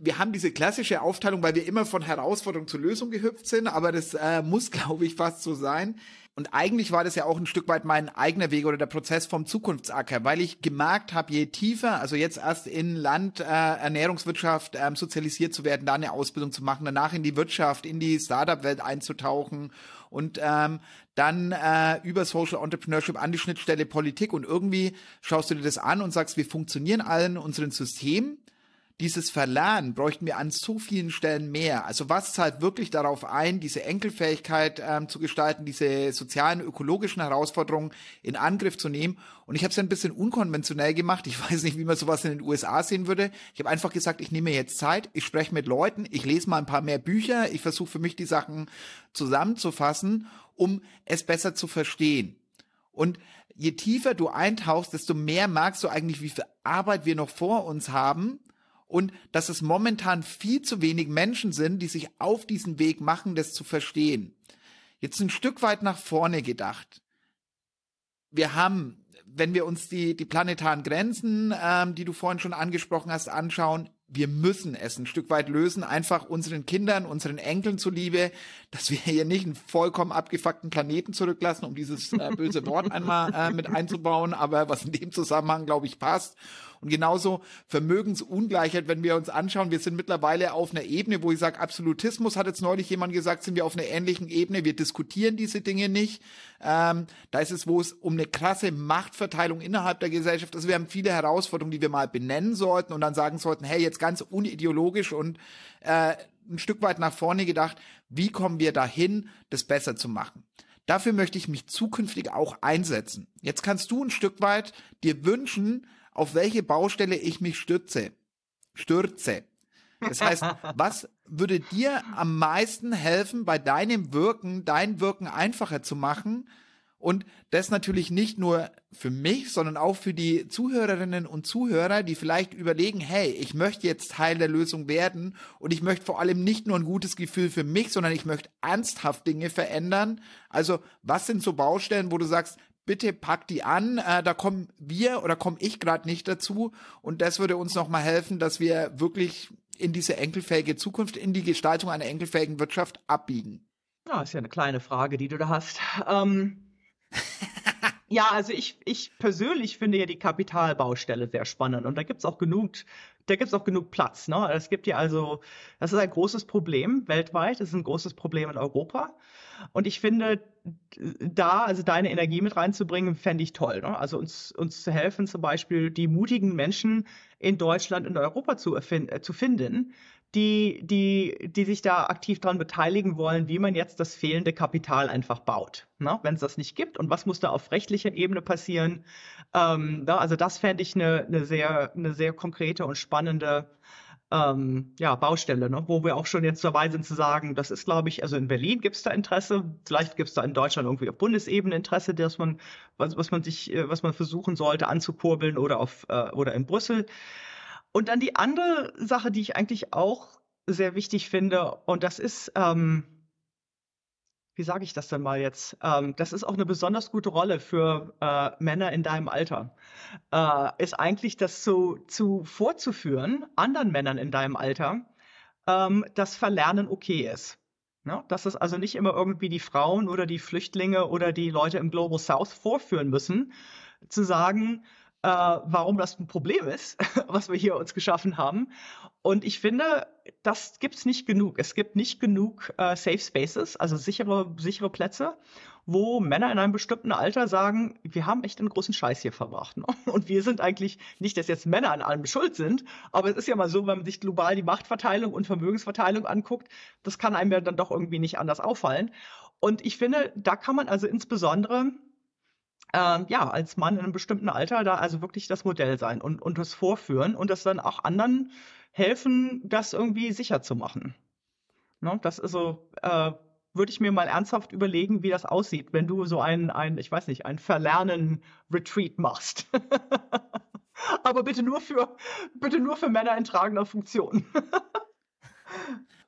wir haben diese klassische Aufteilung, weil wir immer von Herausforderung zu Lösung gehüpft sind, aber das äh, muss, glaube ich, fast so sein. Und eigentlich war das ja auch ein Stück weit mein eigener Weg oder der Prozess vom Zukunftsacker, weil ich gemerkt habe, je tiefer, also jetzt erst in Land, äh, Ernährungswirtschaft ähm, sozialisiert zu werden, da eine Ausbildung zu machen, danach in die Wirtschaft, in die Startup-Welt einzutauchen und ähm, dann äh, über Social Entrepreneurship an die Schnittstelle Politik und irgendwie schaust du dir das an und sagst, wir funktionieren allen unseren Systemen dieses Verlernen bräuchten wir an so vielen Stellen mehr. Also was zahlt wirklich darauf ein, diese Enkelfähigkeit ähm, zu gestalten, diese sozialen, ökologischen Herausforderungen in Angriff zu nehmen? Und ich habe es ein bisschen unkonventionell gemacht. Ich weiß nicht, wie man sowas in den USA sehen würde. Ich habe einfach gesagt, ich nehme jetzt Zeit, ich spreche mit Leuten, ich lese mal ein paar mehr Bücher, ich versuche für mich die Sachen zusammenzufassen, um es besser zu verstehen. Und je tiefer du eintauchst, desto mehr merkst du eigentlich, wie viel Arbeit wir noch vor uns haben und dass es momentan viel zu wenig Menschen sind, die sich auf diesen Weg machen, das zu verstehen. Jetzt ein Stück weit nach vorne gedacht. Wir haben, wenn wir uns die, die planetaren Grenzen, ähm, die du vorhin schon angesprochen hast, anschauen, wir müssen es ein Stück weit lösen, einfach unseren Kindern, unseren Enkeln zuliebe, dass wir hier nicht einen vollkommen abgefuckten Planeten zurücklassen, um dieses äh, böse Wort einmal äh, mit einzubauen, aber was in dem Zusammenhang, glaube ich, passt. Und genauso Vermögensungleichheit, wenn wir uns anschauen, wir sind mittlerweile auf einer Ebene, wo ich sage, Absolutismus hat jetzt neulich jemand gesagt, sind wir auf einer ähnlichen Ebene, wir diskutieren diese Dinge nicht. Ähm, da ist es, wo es um eine krasse Machtverteilung innerhalb der Gesellschaft ist. Also wir haben viele Herausforderungen, die wir mal benennen sollten und dann sagen sollten, hey, jetzt ganz unideologisch und äh, ein Stück weit nach vorne gedacht, wie kommen wir dahin, das besser zu machen? Dafür möchte ich mich zukünftig auch einsetzen. Jetzt kannst du ein Stück weit dir wünschen, auf welche Baustelle ich mich stürze. Stürze. Das heißt, was würde dir am meisten helfen, bei deinem Wirken, dein Wirken einfacher zu machen? Und das natürlich nicht nur für mich, sondern auch für die Zuhörerinnen und Zuhörer, die vielleicht überlegen, hey, ich möchte jetzt Teil der Lösung werden und ich möchte vor allem nicht nur ein gutes Gefühl für mich, sondern ich möchte ernsthaft Dinge verändern. Also was sind so Baustellen, wo du sagst, bitte pack die an, äh, da kommen wir oder komme ich gerade nicht dazu und das würde uns nochmal helfen, dass wir wirklich in diese enkelfähige Zukunft, in die Gestaltung einer enkelfähigen Wirtschaft abbiegen. Ja, ist ja eine kleine Frage, die du da hast. Ähm, ja, also ich, ich persönlich finde ja die Kapitalbaustelle sehr spannend und da gibt es auch genug, da gibt's auch genug Platz. Ne? Es gibt ja also, das ist ein großes Problem weltweit, das ist ein großes Problem in Europa. Und ich finde, da, also deine Energie mit reinzubringen, fände ich toll. Ne? Also uns, uns zu helfen, zum Beispiel die mutigen Menschen in Deutschland und Europa zu, äh, zu finden, die, die, die sich da aktiv daran beteiligen wollen, wie man jetzt das fehlende Kapital einfach baut. Ne? Wenn es das nicht gibt und was muss da auf rechtlicher Ebene passieren. Ähm, da, also das fände ich eine ne sehr, eine sehr konkrete und spannende ähm, ja, Baustelle, ne? wo wir auch schon jetzt dabei sind zu sagen, das ist, glaube ich, also in Berlin gibt es da Interesse, vielleicht gibt es da in Deutschland irgendwie auf Bundesebene Interesse, dass man, was, was man sich, äh, was man versuchen sollte anzukurbeln oder auf äh, oder in Brüssel. Und dann die andere Sache, die ich eigentlich auch sehr wichtig finde, und das ist, ähm, wie sage ich das denn mal jetzt? Ähm, das ist auch eine besonders gute Rolle für äh, Männer in deinem Alter. Äh, ist eigentlich das zu, zu vorzuführen, anderen Männern in deinem Alter, ähm, dass Verlernen okay ist. Ne? Dass es also nicht immer irgendwie die Frauen oder die Flüchtlinge oder die Leute im Global South vorführen müssen, zu sagen, äh, warum das ein Problem ist, was wir hier uns geschaffen haben. Und ich finde, das gibt's nicht genug. Es gibt nicht genug äh, Safe Spaces, also sichere, sichere Plätze, wo Männer in einem bestimmten Alter sagen, wir haben echt einen großen Scheiß hier verbracht. Ne? Und wir sind eigentlich nicht, dass jetzt Männer an allem schuld sind, aber es ist ja mal so, wenn man sich global die Machtverteilung und Vermögensverteilung anguckt, das kann einem ja dann doch irgendwie nicht anders auffallen. Und ich finde, da kann man also insbesondere ähm, ja, als Mann in einem bestimmten Alter da also wirklich das Modell sein und, und das vorführen und das dann auch anderen helfen, das irgendwie sicher zu machen. Ne? Das ist so, äh, würde ich mir mal ernsthaft überlegen, wie das aussieht, wenn du so ein, ein ich weiß nicht, ein Verlernen-Retreat machst. Aber bitte nur für, bitte nur für Männer in tragender Funktion.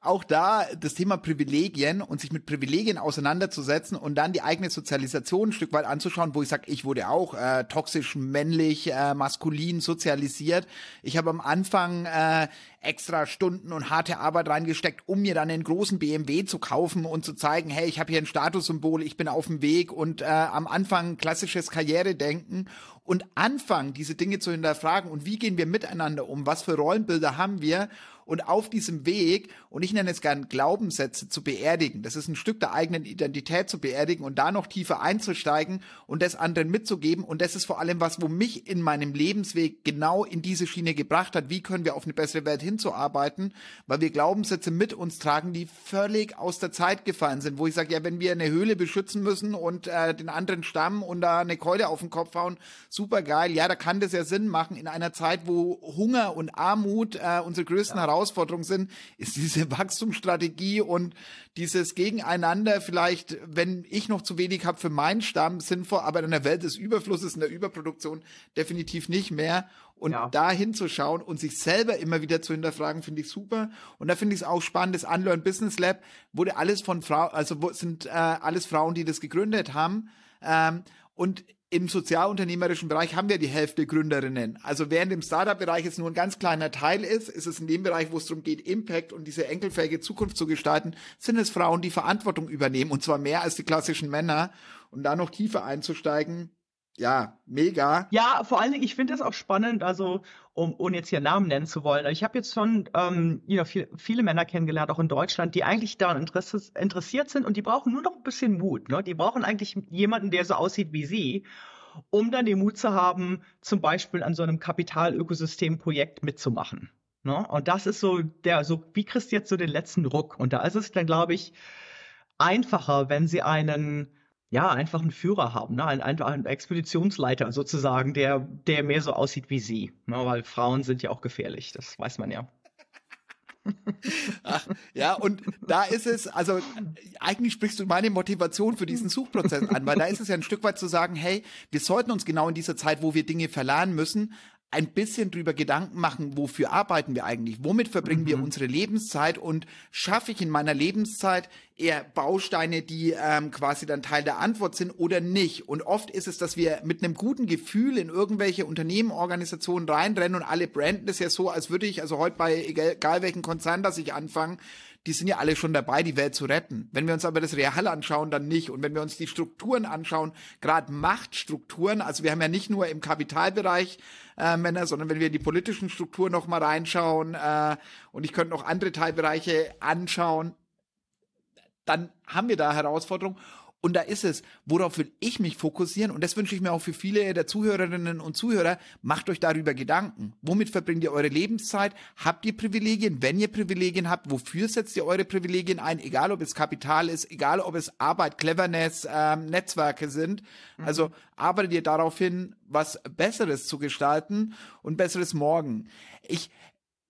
auch da das Thema Privilegien und sich mit Privilegien auseinanderzusetzen und dann die eigene Sozialisation ein Stück weit anzuschauen, wo ich sage, ich wurde auch äh, toxisch männlich, äh, maskulin sozialisiert. Ich habe am Anfang äh, extra Stunden und harte Arbeit reingesteckt, um mir dann einen großen BMW zu kaufen und zu zeigen, hey, ich habe hier ein Statussymbol, ich bin auf dem Weg und äh, am Anfang klassisches Karrieredenken und anfangen, diese Dinge zu hinterfragen und wie gehen wir miteinander um, was für Rollenbilder haben wir und auf diesem Weg, und ich nenne es gern Glaubenssätze zu beerdigen, das ist ein Stück der eigenen Identität zu beerdigen und da noch tiefer einzusteigen und das anderen mitzugeben. Und das ist vor allem was, wo mich in meinem Lebensweg genau in diese Schiene gebracht hat. Wie können wir auf eine bessere Welt hinzuarbeiten? Weil wir Glaubenssätze mit uns tragen, die völlig aus der Zeit gefallen sind, wo ich sage, ja, wenn wir eine Höhle beschützen müssen und äh, den anderen Stamm und da eine Keule auf den Kopf hauen, super geil. Ja, da kann das ja Sinn machen in einer Zeit, wo Hunger und Armut äh, unsere größten ja. Herausforderungen Herausforderung sind, ist diese Wachstumsstrategie und dieses Gegeneinander vielleicht, wenn ich noch zu wenig habe für meinen Stamm, sinnvoll, aber in der Welt des Überflusses, in der Überproduktion definitiv nicht mehr. Und ja. da hinzuschauen und sich selber immer wieder zu hinterfragen, finde ich super. Und da finde ich es auch spannend, das Unlearn Business Lab wurde alles von Frauen, also sind äh, alles Frauen, die das gegründet haben. Ähm, und im sozialunternehmerischen Bereich haben wir die Hälfte Gründerinnen. Also während im Startup-Bereich es nur ein ganz kleiner Teil ist, ist es in dem Bereich, wo es darum geht, Impact und diese enkelfähige Zukunft zu gestalten, sind es Frauen, die Verantwortung übernehmen und zwar mehr als die klassischen Männer. Und da noch tiefer einzusteigen, ja, mega. Ja, vor allen Dingen, ich finde das auch spannend, also um, ohne jetzt hier Namen nennen zu wollen. Ich habe jetzt schon ähm, you know, viel, viele Männer kennengelernt, auch in Deutschland, die eigentlich daran interessiert sind und die brauchen nur noch ein bisschen Mut. Ne? Die brauchen eigentlich jemanden, der so aussieht wie sie, um dann den Mut zu haben, zum Beispiel an so einem Kapitalökosystemprojekt mitzumachen. Ne? Und das ist so der, so wie kriegst du jetzt so den letzten Ruck? Und da ist es dann, glaube ich, einfacher, wenn sie einen ja, einfach einen Führer haben, ne? Ein, einen Expeditionsleiter sozusagen, der, der mehr so aussieht wie sie. Ne? Weil Frauen sind ja auch gefährlich, das weiß man ja. Ach, ja, und da ist es, also eigentlich sprichst du meine Motivation für diesen Suchprozess an, weil da ist es ja ein Stück weit zu sagen, hey, wir sollten uns genau in dieser Zeit, wo wir Dinge verlernen müssen, ein bisschen drüber Gedanken machen, wofür arbeiten wir eigentlich? Womit verbringen mhm. wir unsere Lebenszeit? Und schaffe ich in meiner Lebenszeit eher Bausteine, die ähm, quasi dann Teil der Antwort sind oder nicht? Und oft ist es, dass wir mit einem guten Gefühl in irgendwelche Unternehmen, Organisationen reinrennen und alle branden das ja so, als würde ich, also heute bei egal, egal welchen Konzern, dass ich anfange, die sind ja alle schon dabei, die Welt zu retten. Wenn wir uns aber das Real anschauen, dann nicht. Und wenn wir uns die Strukturen anschauen, gerade Machtstrukturen, also wir haben ja nicht nur im Kapitalbereich äh, Männer, sondern wenn wir die politischen Strukturen noch mal reinschauen äh, und ich könnte noch andere Teilbereiche anschauen, dann haben wir da Herausforderungen. Und da ist es, worauf will ich mich fokussieren? Und das wünsche ich mir auch für viele der Zuhörerinnen und Zuhörer. Macht euch darüber Gedanken. Womit verbringt ihr eure Lebenszeit? Habt ihr Privilegien? Wenn ihr Privilegien habt, wofür setzt ihr eure Privilegien ein? Egal, ob es Kapital ist, egal, ob es Arbeit, Cleverness, ähm, Netzwerke sind. Mhm. Also arbeitet ihr darauf hin, was Besseres zu gestalten und besseres Morgen. Ich,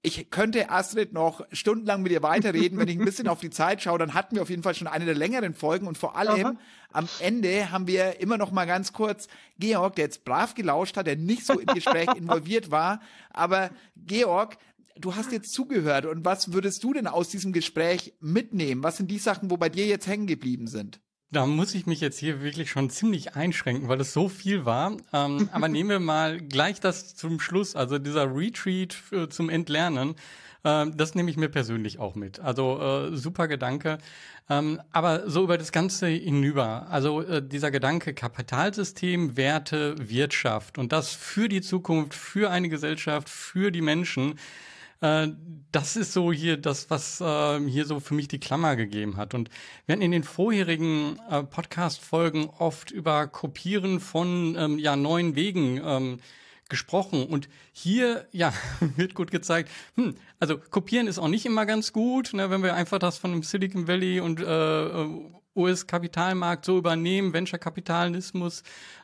ich könnte Astrid noch stundenlang mit ihr weiterreden, wenn ich ein bisschen auf die Zeit schaue, dann hatten wir auf jeden Fall schon eine der längeren Folgen und vor allem Aha. am Ende haben wir immer noch mal ganz kurz Georg, der jetzt brav gelauscht hat, der nicht so im Gespräch involviert war, aber Georg, du hast jetzt zugehört und was würdest du denn aus diesem Gespräch mitnehmen? Was sind die Sachen, wo bei dir jetzt hängen geblieben sind? Da muss ich mich jetzt hier wirklich schon ziemlich einschränken, weil es so viel war. Ähm, aber nehmen wir mal gleich das zum Schluss, also dieser Retreat für, zum Entlernen. Äh, das nehme ich mir persönlich auch mit. Also äh, super Gedanke. Ähm, aber so über das Ganze hinüber. Also äh, dieser Gedanke Kapitalsystem, Werte, Wirtschaft und das für die Zukunft, für eine Gesellschaft, für die Menschen äh, das ist so hier das, was äh, hier so für mich die Klammer gegeben hat. Und wir hatten in den vorherigen äh, Podcast-Folgen oft über Kopieren von ähm, ja, neuen Wegen ähm, gesprochen. Und hier, ja, wird gut gezeigt, hm, also kopieren ist auch nicht immer ganz gut, ne, wenn wir einfach das von dem Silicon Valley und äh, äh US-Kapitalmarkt so übernehmen, Venture-Kapitalismus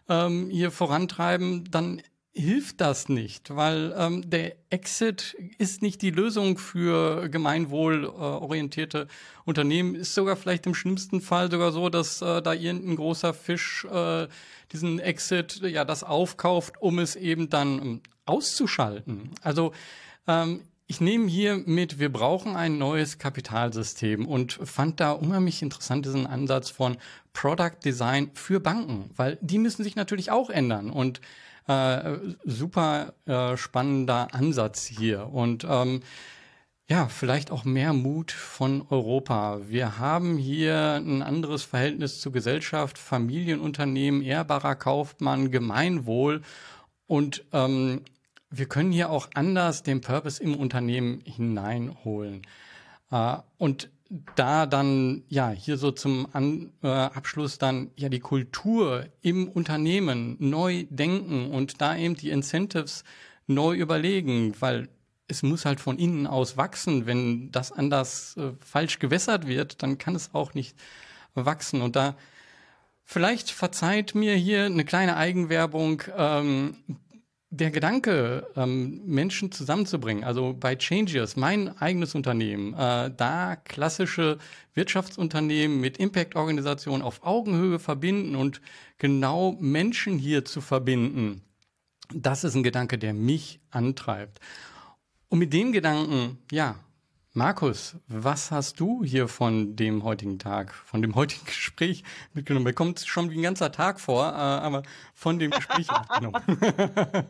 ähm, hier vorantreiben, dann hilft das nicht, weil ähm, der Exit ist nicht die Lösung für gemeinwohlorientierte Unternehmen. Ist sogar vielleicht im schlimmsten Fall sogar so, dass äh, da irgendein großer Fisch äh, diesen Exit ja das aufkauft, um es eben dann ähm, auszuschalten. Also ähm, ich nehme hier mit, wir brauchen ein neues Kapitalsystem und fand da unheimlich interessant diesen Ansatz von Product Design für Banken, weil die müssen sich natürlich auch ändern und äh, super äh, spannender Ansatz hier. Und ähm, ja, vielleicht auch mehr Mut von Europa. Wir haben hier ein anderes Verhältnis zur Gesellschaft, Familienunternehmen, ehrbarer Kaufmann, Gemeinwohl. Und ähm, wir können hier auch anders den Purpose im Unternehmen hineinholen. Äh, und da dann, ja, hier so zum An äh, Abschluss dann ja die Kultur im Unternehmen neu denken und da eben die Incentives neu überlegen, weil es muss halt von innen aus wachsen. Wenn das anders äh, falsch gewässert wird, dann kann es auch nicht wachsen. Und da vielleicht verzeiht mir hier eine kleine Eigenwerbung. Ähm, der Gedanke, ähm, Menschen zusammenzubringen, also bei Changes, mein eigenes Unternehmen, äh, da klassische Wirtschaftsunternehmen mit Impact-Organisationen auf Augenhöhe verbinden und genau Menschen hier zu verbinden, das ist ein Gedanke, der mich antreibt. Und mit dem Gedanken, ja, Markus, was hast du hier von dem heutigen Tag, von dem heutigen Gespräch mitgenommen? Mir kommt schon wie ein ganzer Tag vor, äh, aber von dem Gespräch mitgenommen.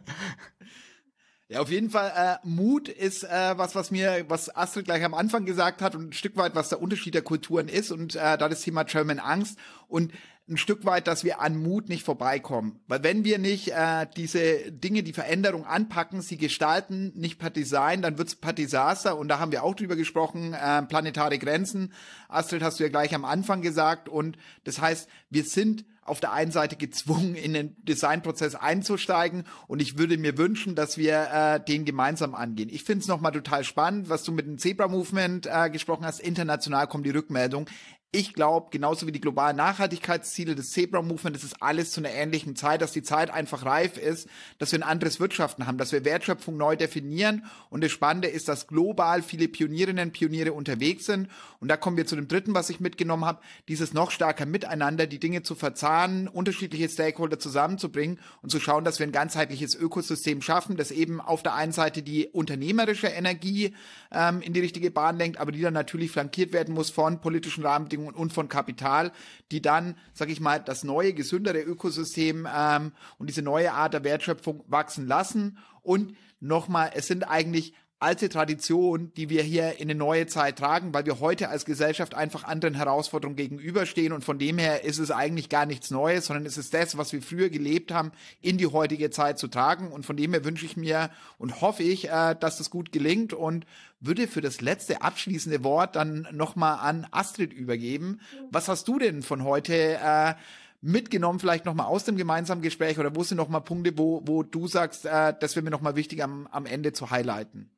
Ja, auf jeden Fall, äh, Mut ist äh, was, was mir, was Astrid gleich am Anfang gesagt hat und ein Stück weit, was der Unterschied der Kulturen ist und äh, da das Thema German Angst und ein Stück weit, dass wir an Mut nicht vorbeikommen. Weil wenn wir nicht äh, diese Dinge, die Veränderung anpacken, sie gestalten, nicht per Design, dann wird's per Desaster. Und da haben wir auch drüber gesprochen, äh, planetare Grenzen. Astrid hast du ja gleich am Anfang gesagt. Und das heißt, wir sind auf der einen Seite gezwungen, in den Designprozess einzusteigen und ich würde mir wünschen, dass wir äh, den gemeinsam angehen. Ich finde es nochmal total spannend, was du mit dem Zebra Movement äh, gesprochen hast. International kommt die Rückmeldung ich glaube, genauso wie die globalen Nachhaltigkeitsziele des Zebra Movement, das ist alles zu einer ähnlichen Zeit, dass die Zeit einfach reif ist, dass wir ein anderes Wirtschaften haben, dass wir Wertschöpfung neu definieren. Und das Spannende ist, dass global viele Pionierinnen und Pioniere unterwegs sind. Und da kommen wir zu dem dritten, was ich mitgenommen habe, dieses noch stärker Miteinander, die Dinge zu verzahnen, unterschiedliche Stakeholder zusammenzubringen und zu schauen, dass wir ein ganzheitliches Ökosystem schaffen, das eben auf der einen Seite die unternehmerische Energie ähm, in die richtige Bahn lenkt, aber die dann natürlich flankiert werden muss von politischen Rahmenbedingungen Rahmenbedingungen und von Kapital, die dann, sag ich mal, das neue, gesündere Ökosystem ähm, und diese neue Art der Wertschöpfung wachsen lassen. Und nochmal, es sind eigentlich alte Tradition, die wir hier in eine neue Zeit tragen, weil wir heute als Gesellschaft einfach anderen Herausforderungen gegenüberstehen. Und von dem her ist es eigentlich gar nichts Neues, sondern es ist das, was wir früher gelebt haben, in die heutige Zeit zu tragen. Und von dem her wünsche ich mir und hoffe ich, äh, dass das gut gelingt. Und würde für das letzte abschließende Wort dann nochmal an Astrid übergeben. Was hast du denn von heute äh, mitgenommen, vielleicht nochmal aus dem gemeinsamen Gespräch oder wo sind nochmal Punkte, wo, wo du sagst, äh, das wäre mir nochmal wichtig am, am Ende zu highlighten?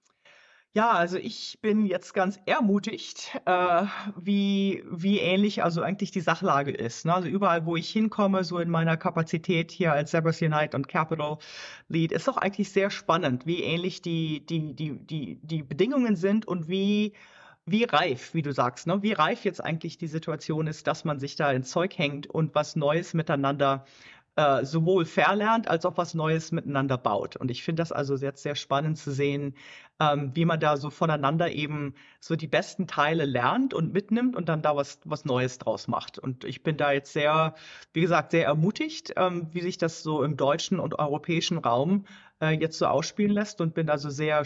Ja, also ich bin jetzt ganz ermutigt, äh, wie, wie ähnlich also eigentlich die Sachlage ist. Ne? Also überall, wo ich hinkomme, so in meiner Kapazität hier als Cerberus Unite und Capital Lead, ist doch eigentlich sehr spannend, wie ähnlich die, die, die, die, die Bedingungen sind und wie wie reif, wie du sagst, ne? wie reif jetzt eigentlich die Situation ist, dass man sich da ins Zeug hängt und was Neues miteinander äh, sowohl verlernt als auch was Neues miteinander baut. Und ich finde das also jetzt sehr spannend zu sehen, ähm, wie man da so voneinander eben so die besten Teile lernt und mitnimmt und dann da was, was Neues draus macht. Und ich bin da jetzt sehr, wie gesagt, sehr ermutigt, ähm, wie sich das so im deutschen und europäischen Raum äh, jetzt so ausspielen lässt und bin also sehr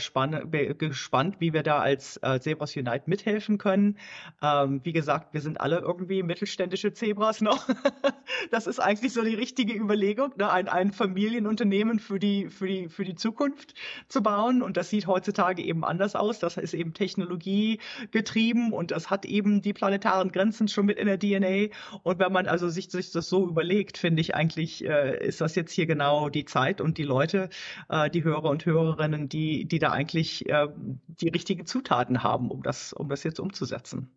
gespannt, wie wir da als äh, Zebras Unite mithelfen können. Ähm, wie gesagt, wir sind alle irgendwie mittelständische Zebras noch. das ist eigentlich so die richtige Überlegung, ne? ein, ein Familienunternehmen für die, für, die, für die Zukunft zu bauen. Und das sieht heutzutage eben anders aus. Das ist eben Technologie getrieben und das hat eben die planetaren Grenzen schon mit in der DNA. Und wenn man also sich, sich das so überlegt, finde ich eigentlich, äh, ist das jetzt hier genau die Zeit und die Leute, äh, die Hörer und Hörerinnen, die, die da eigentlich äh, die richtigen Zutaten haben, um das, um das jetzt umzusetzen.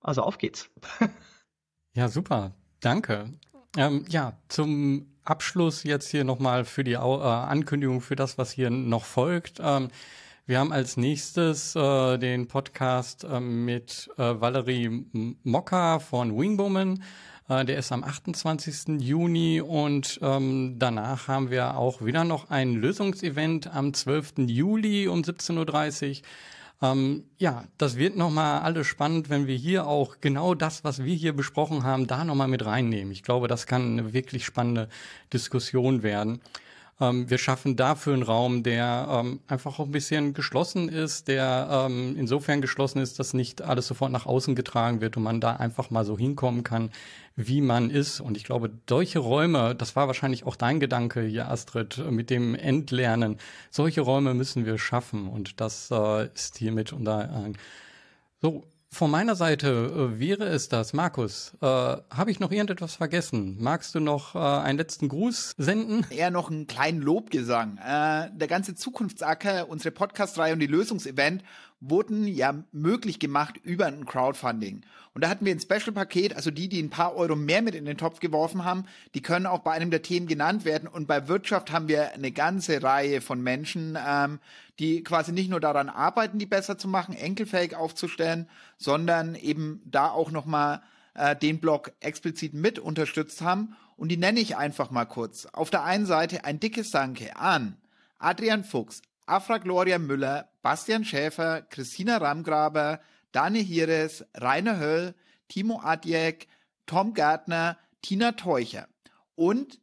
Also auf geht's. ja, super. Danke. Ähm, ja, zum Abschluss jetzt hier nochmal für die äh, Ankündigung für das, was hier noch folgt. Ähm, wir haben als nächstes äh, den Podcast äh, mit Valerie Mocker von Wingwoman. Äh, der ist am 28. Juni und ähm, danach haben wir auch wieder noch ein Lösungsevent am 12. Juli um 17.30 Uhr. Ähm, ja, das wird nochmal alles spannend, wenn wir hier auch genau das, was wir hier besprochen haben, da nochmal mit reinnehmen. Ich glaube, das kann eine wirklich spannende Diskussion werden. Ähm, wir schaffen dafür einen Raum, der ähm, einfach auch ein bisschen geschlossen ist, der ähm, insofern geschlossen ist, dass nicht alles sofort nach außen getragen wird und man da einfach mal so hinkommen kann, wie man ist. Und ich glaube, solche Räume, das war wahrscheinlich auch dein Gedanke hier, Astrid, mit dem Entlernen, solche Räume müssen wir schaffen. Und das äh, ist hiermit unter äh, so von meiner Seite äh, wäre es das. Markus, äh, habe ich noch irgendetwas vergessen? Magst du noch äh, einen letzten Gruß senden? Eher noch einen kleinen Lobgesang. Äh, der ganze Zukunftsacker, unsere Podcast-Reihe und die Lösungsevent wurden ja möglich gemacht über ein Crowdfunding. Und da hatten wir ein Special-Paket, also die, die ein paar Euro mehr mit in den Topf geworfen haben, die können auch bei einem der Themen genannt werden. Und bei Wirtschaft haben wir eine ganze Reihe von Menschen, ähm, die quasi nicht nur daran arbeiten, die besser zu machen, enkelfähig aufzustellen, sondern eben da auch nochmal äh, den Blog explizit mit unterstützt haben. Und die nenne ich einfach mal kurz. Auf der einen Seite ein dickes Danke an Adrian Fuchs, Afra Gloria Müller, Bastian Schäfer, Christina Ramgraber, Dani Hires, Rainer Höll, Timo Adjek, Tom Gärtner, Tina Teucher. Und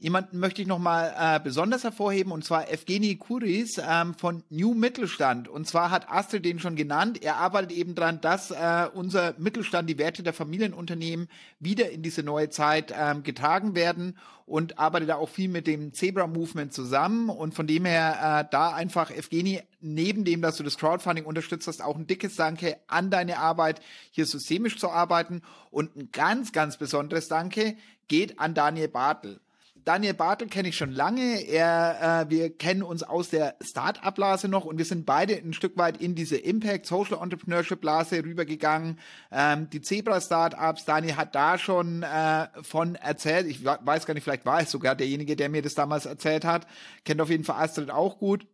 jemanden möchte ich nochmal äh, besonders hervorheben, und zwar Evgeny Kuris ähm, von New Mittelstand. Und zwar hat Astrid den schon genannt. Er arbeitet eben dran, dass äh, unser Mittelstand, die Werte der Familienunternehmen wieder in diese neue Zeit ähm, getragen werden und arbeitet da auch viel mit dem Zebra Movement zusammen. Und von dem her äh, da einfach, Evgeny, neben dem, dass du das Crowdfunding unterstützt hast, auch ein dickes Danke an deine Arbeit, hier systemisch zu arbeiten. Und ein ganz, ganz besonderes Danke geht an Daniel Bartel. Daniel Bartel kenne ich schon lange. Er, äh, wir kennen uns aus der Start-up-Blase noch und wir sind beide ein Stück weit in diese Impact Social Entrepreneurship Blase rübergegangen. Ähm, die Zebra Startups, Daniel hat da schon äh, von erzählt. Ich weiß gar nicht, vielleicht war es sogar derjenige, der mir das damals erzählt hat. Kennt auf jeden Fall Astrid auch gut.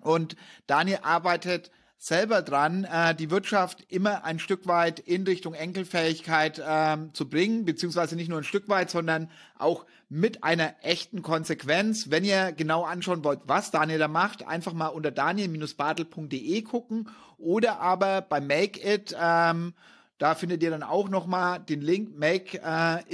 Und Daniel arbeitet selber dran, äh, die Wirtschaft immer ein Stück weit in Richtung Enkelfähigkeit ähm, zu bringen, beziehungsweise nicht nur ein Stück weit, sondern auch mit einer echten Konsequenz. Wenn ihr genau anschauen wollt, was Daniel da macht, einfach mal unter daniel-bartel.de gucken oder aber bei Make It, ähm, da findet ihr dann auch nochmal den Link makeit.de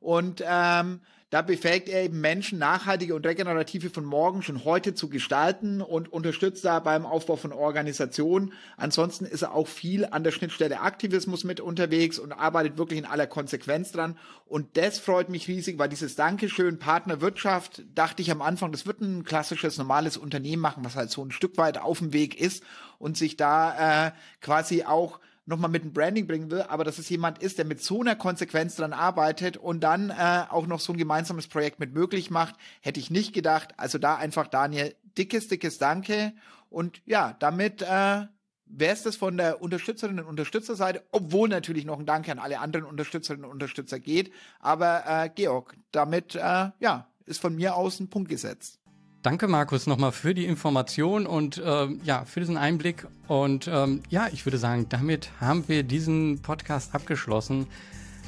und ähm, da befähigt er eben Menschen, nachhaltige und regenerative von morgen schon heute zu gestalten und unterstützt da beim Aufbau von Organisationen. Ansonsten ist er auch viel an der Schnittstelle Aktivismus mit unterwegs und arbeitet wirklich in aller Konsequenz dran. Und das freut mich riesig, weil dieses Dankeschön Partnerwirtschaft, dachte ich am Anfang, das wird ein klassisches, normales Unternehmen machen, was halt so ein Stück weit auf dem Weg ist und sich da äh, quasi auch nochmal mit dem Branding bringen will, aber dass es jemand ist, der mit so einer Konsequenz dran arbeitet und dann äh, auch noch so ein gemeinsames Projekt mit möglich macht, hätte ich nicht gedacht. Also da einfach Daniel, dickes, dickes Danke. Und ja, damit äh, wäre es das von der Unterstützerinnen und Unterstützerseite, obwohl natürlich noch ein Danke an alle anderen Unterstützerinnen und Unterstützer geht. Aber äh, Georg, damit äh, ja, ist von mir aus ein Punkt gesetzt. Danke, Markus, nochmal für die Information und ähm, ja, für diesen Einblick. Und ähm, ja, ich würde sagen, damit haben wir diesen Podcast abgeschlossen.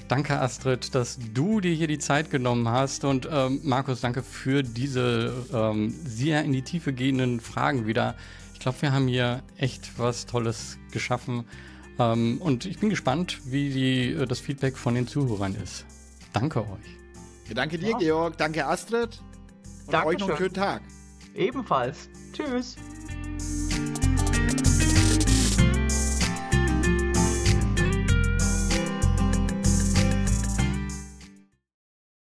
Danke, Astrid, dass du dir hier die Zeit genommen hast. Und ähm, Markus, danke für diese ähm, sehr in die Tiefe gehenden Fragen wieder. Ich glaube, wir haben hier echt was Tolles geschaffen. Ähm, und ich bin gespannt, wie die, äh, das Feedback von den Zuhörern ist. Danke euch. Danke dir, ja. Georg. Danke, Astrid. Danke euch einen schönen Tag. Ebenfalls. Tschüss.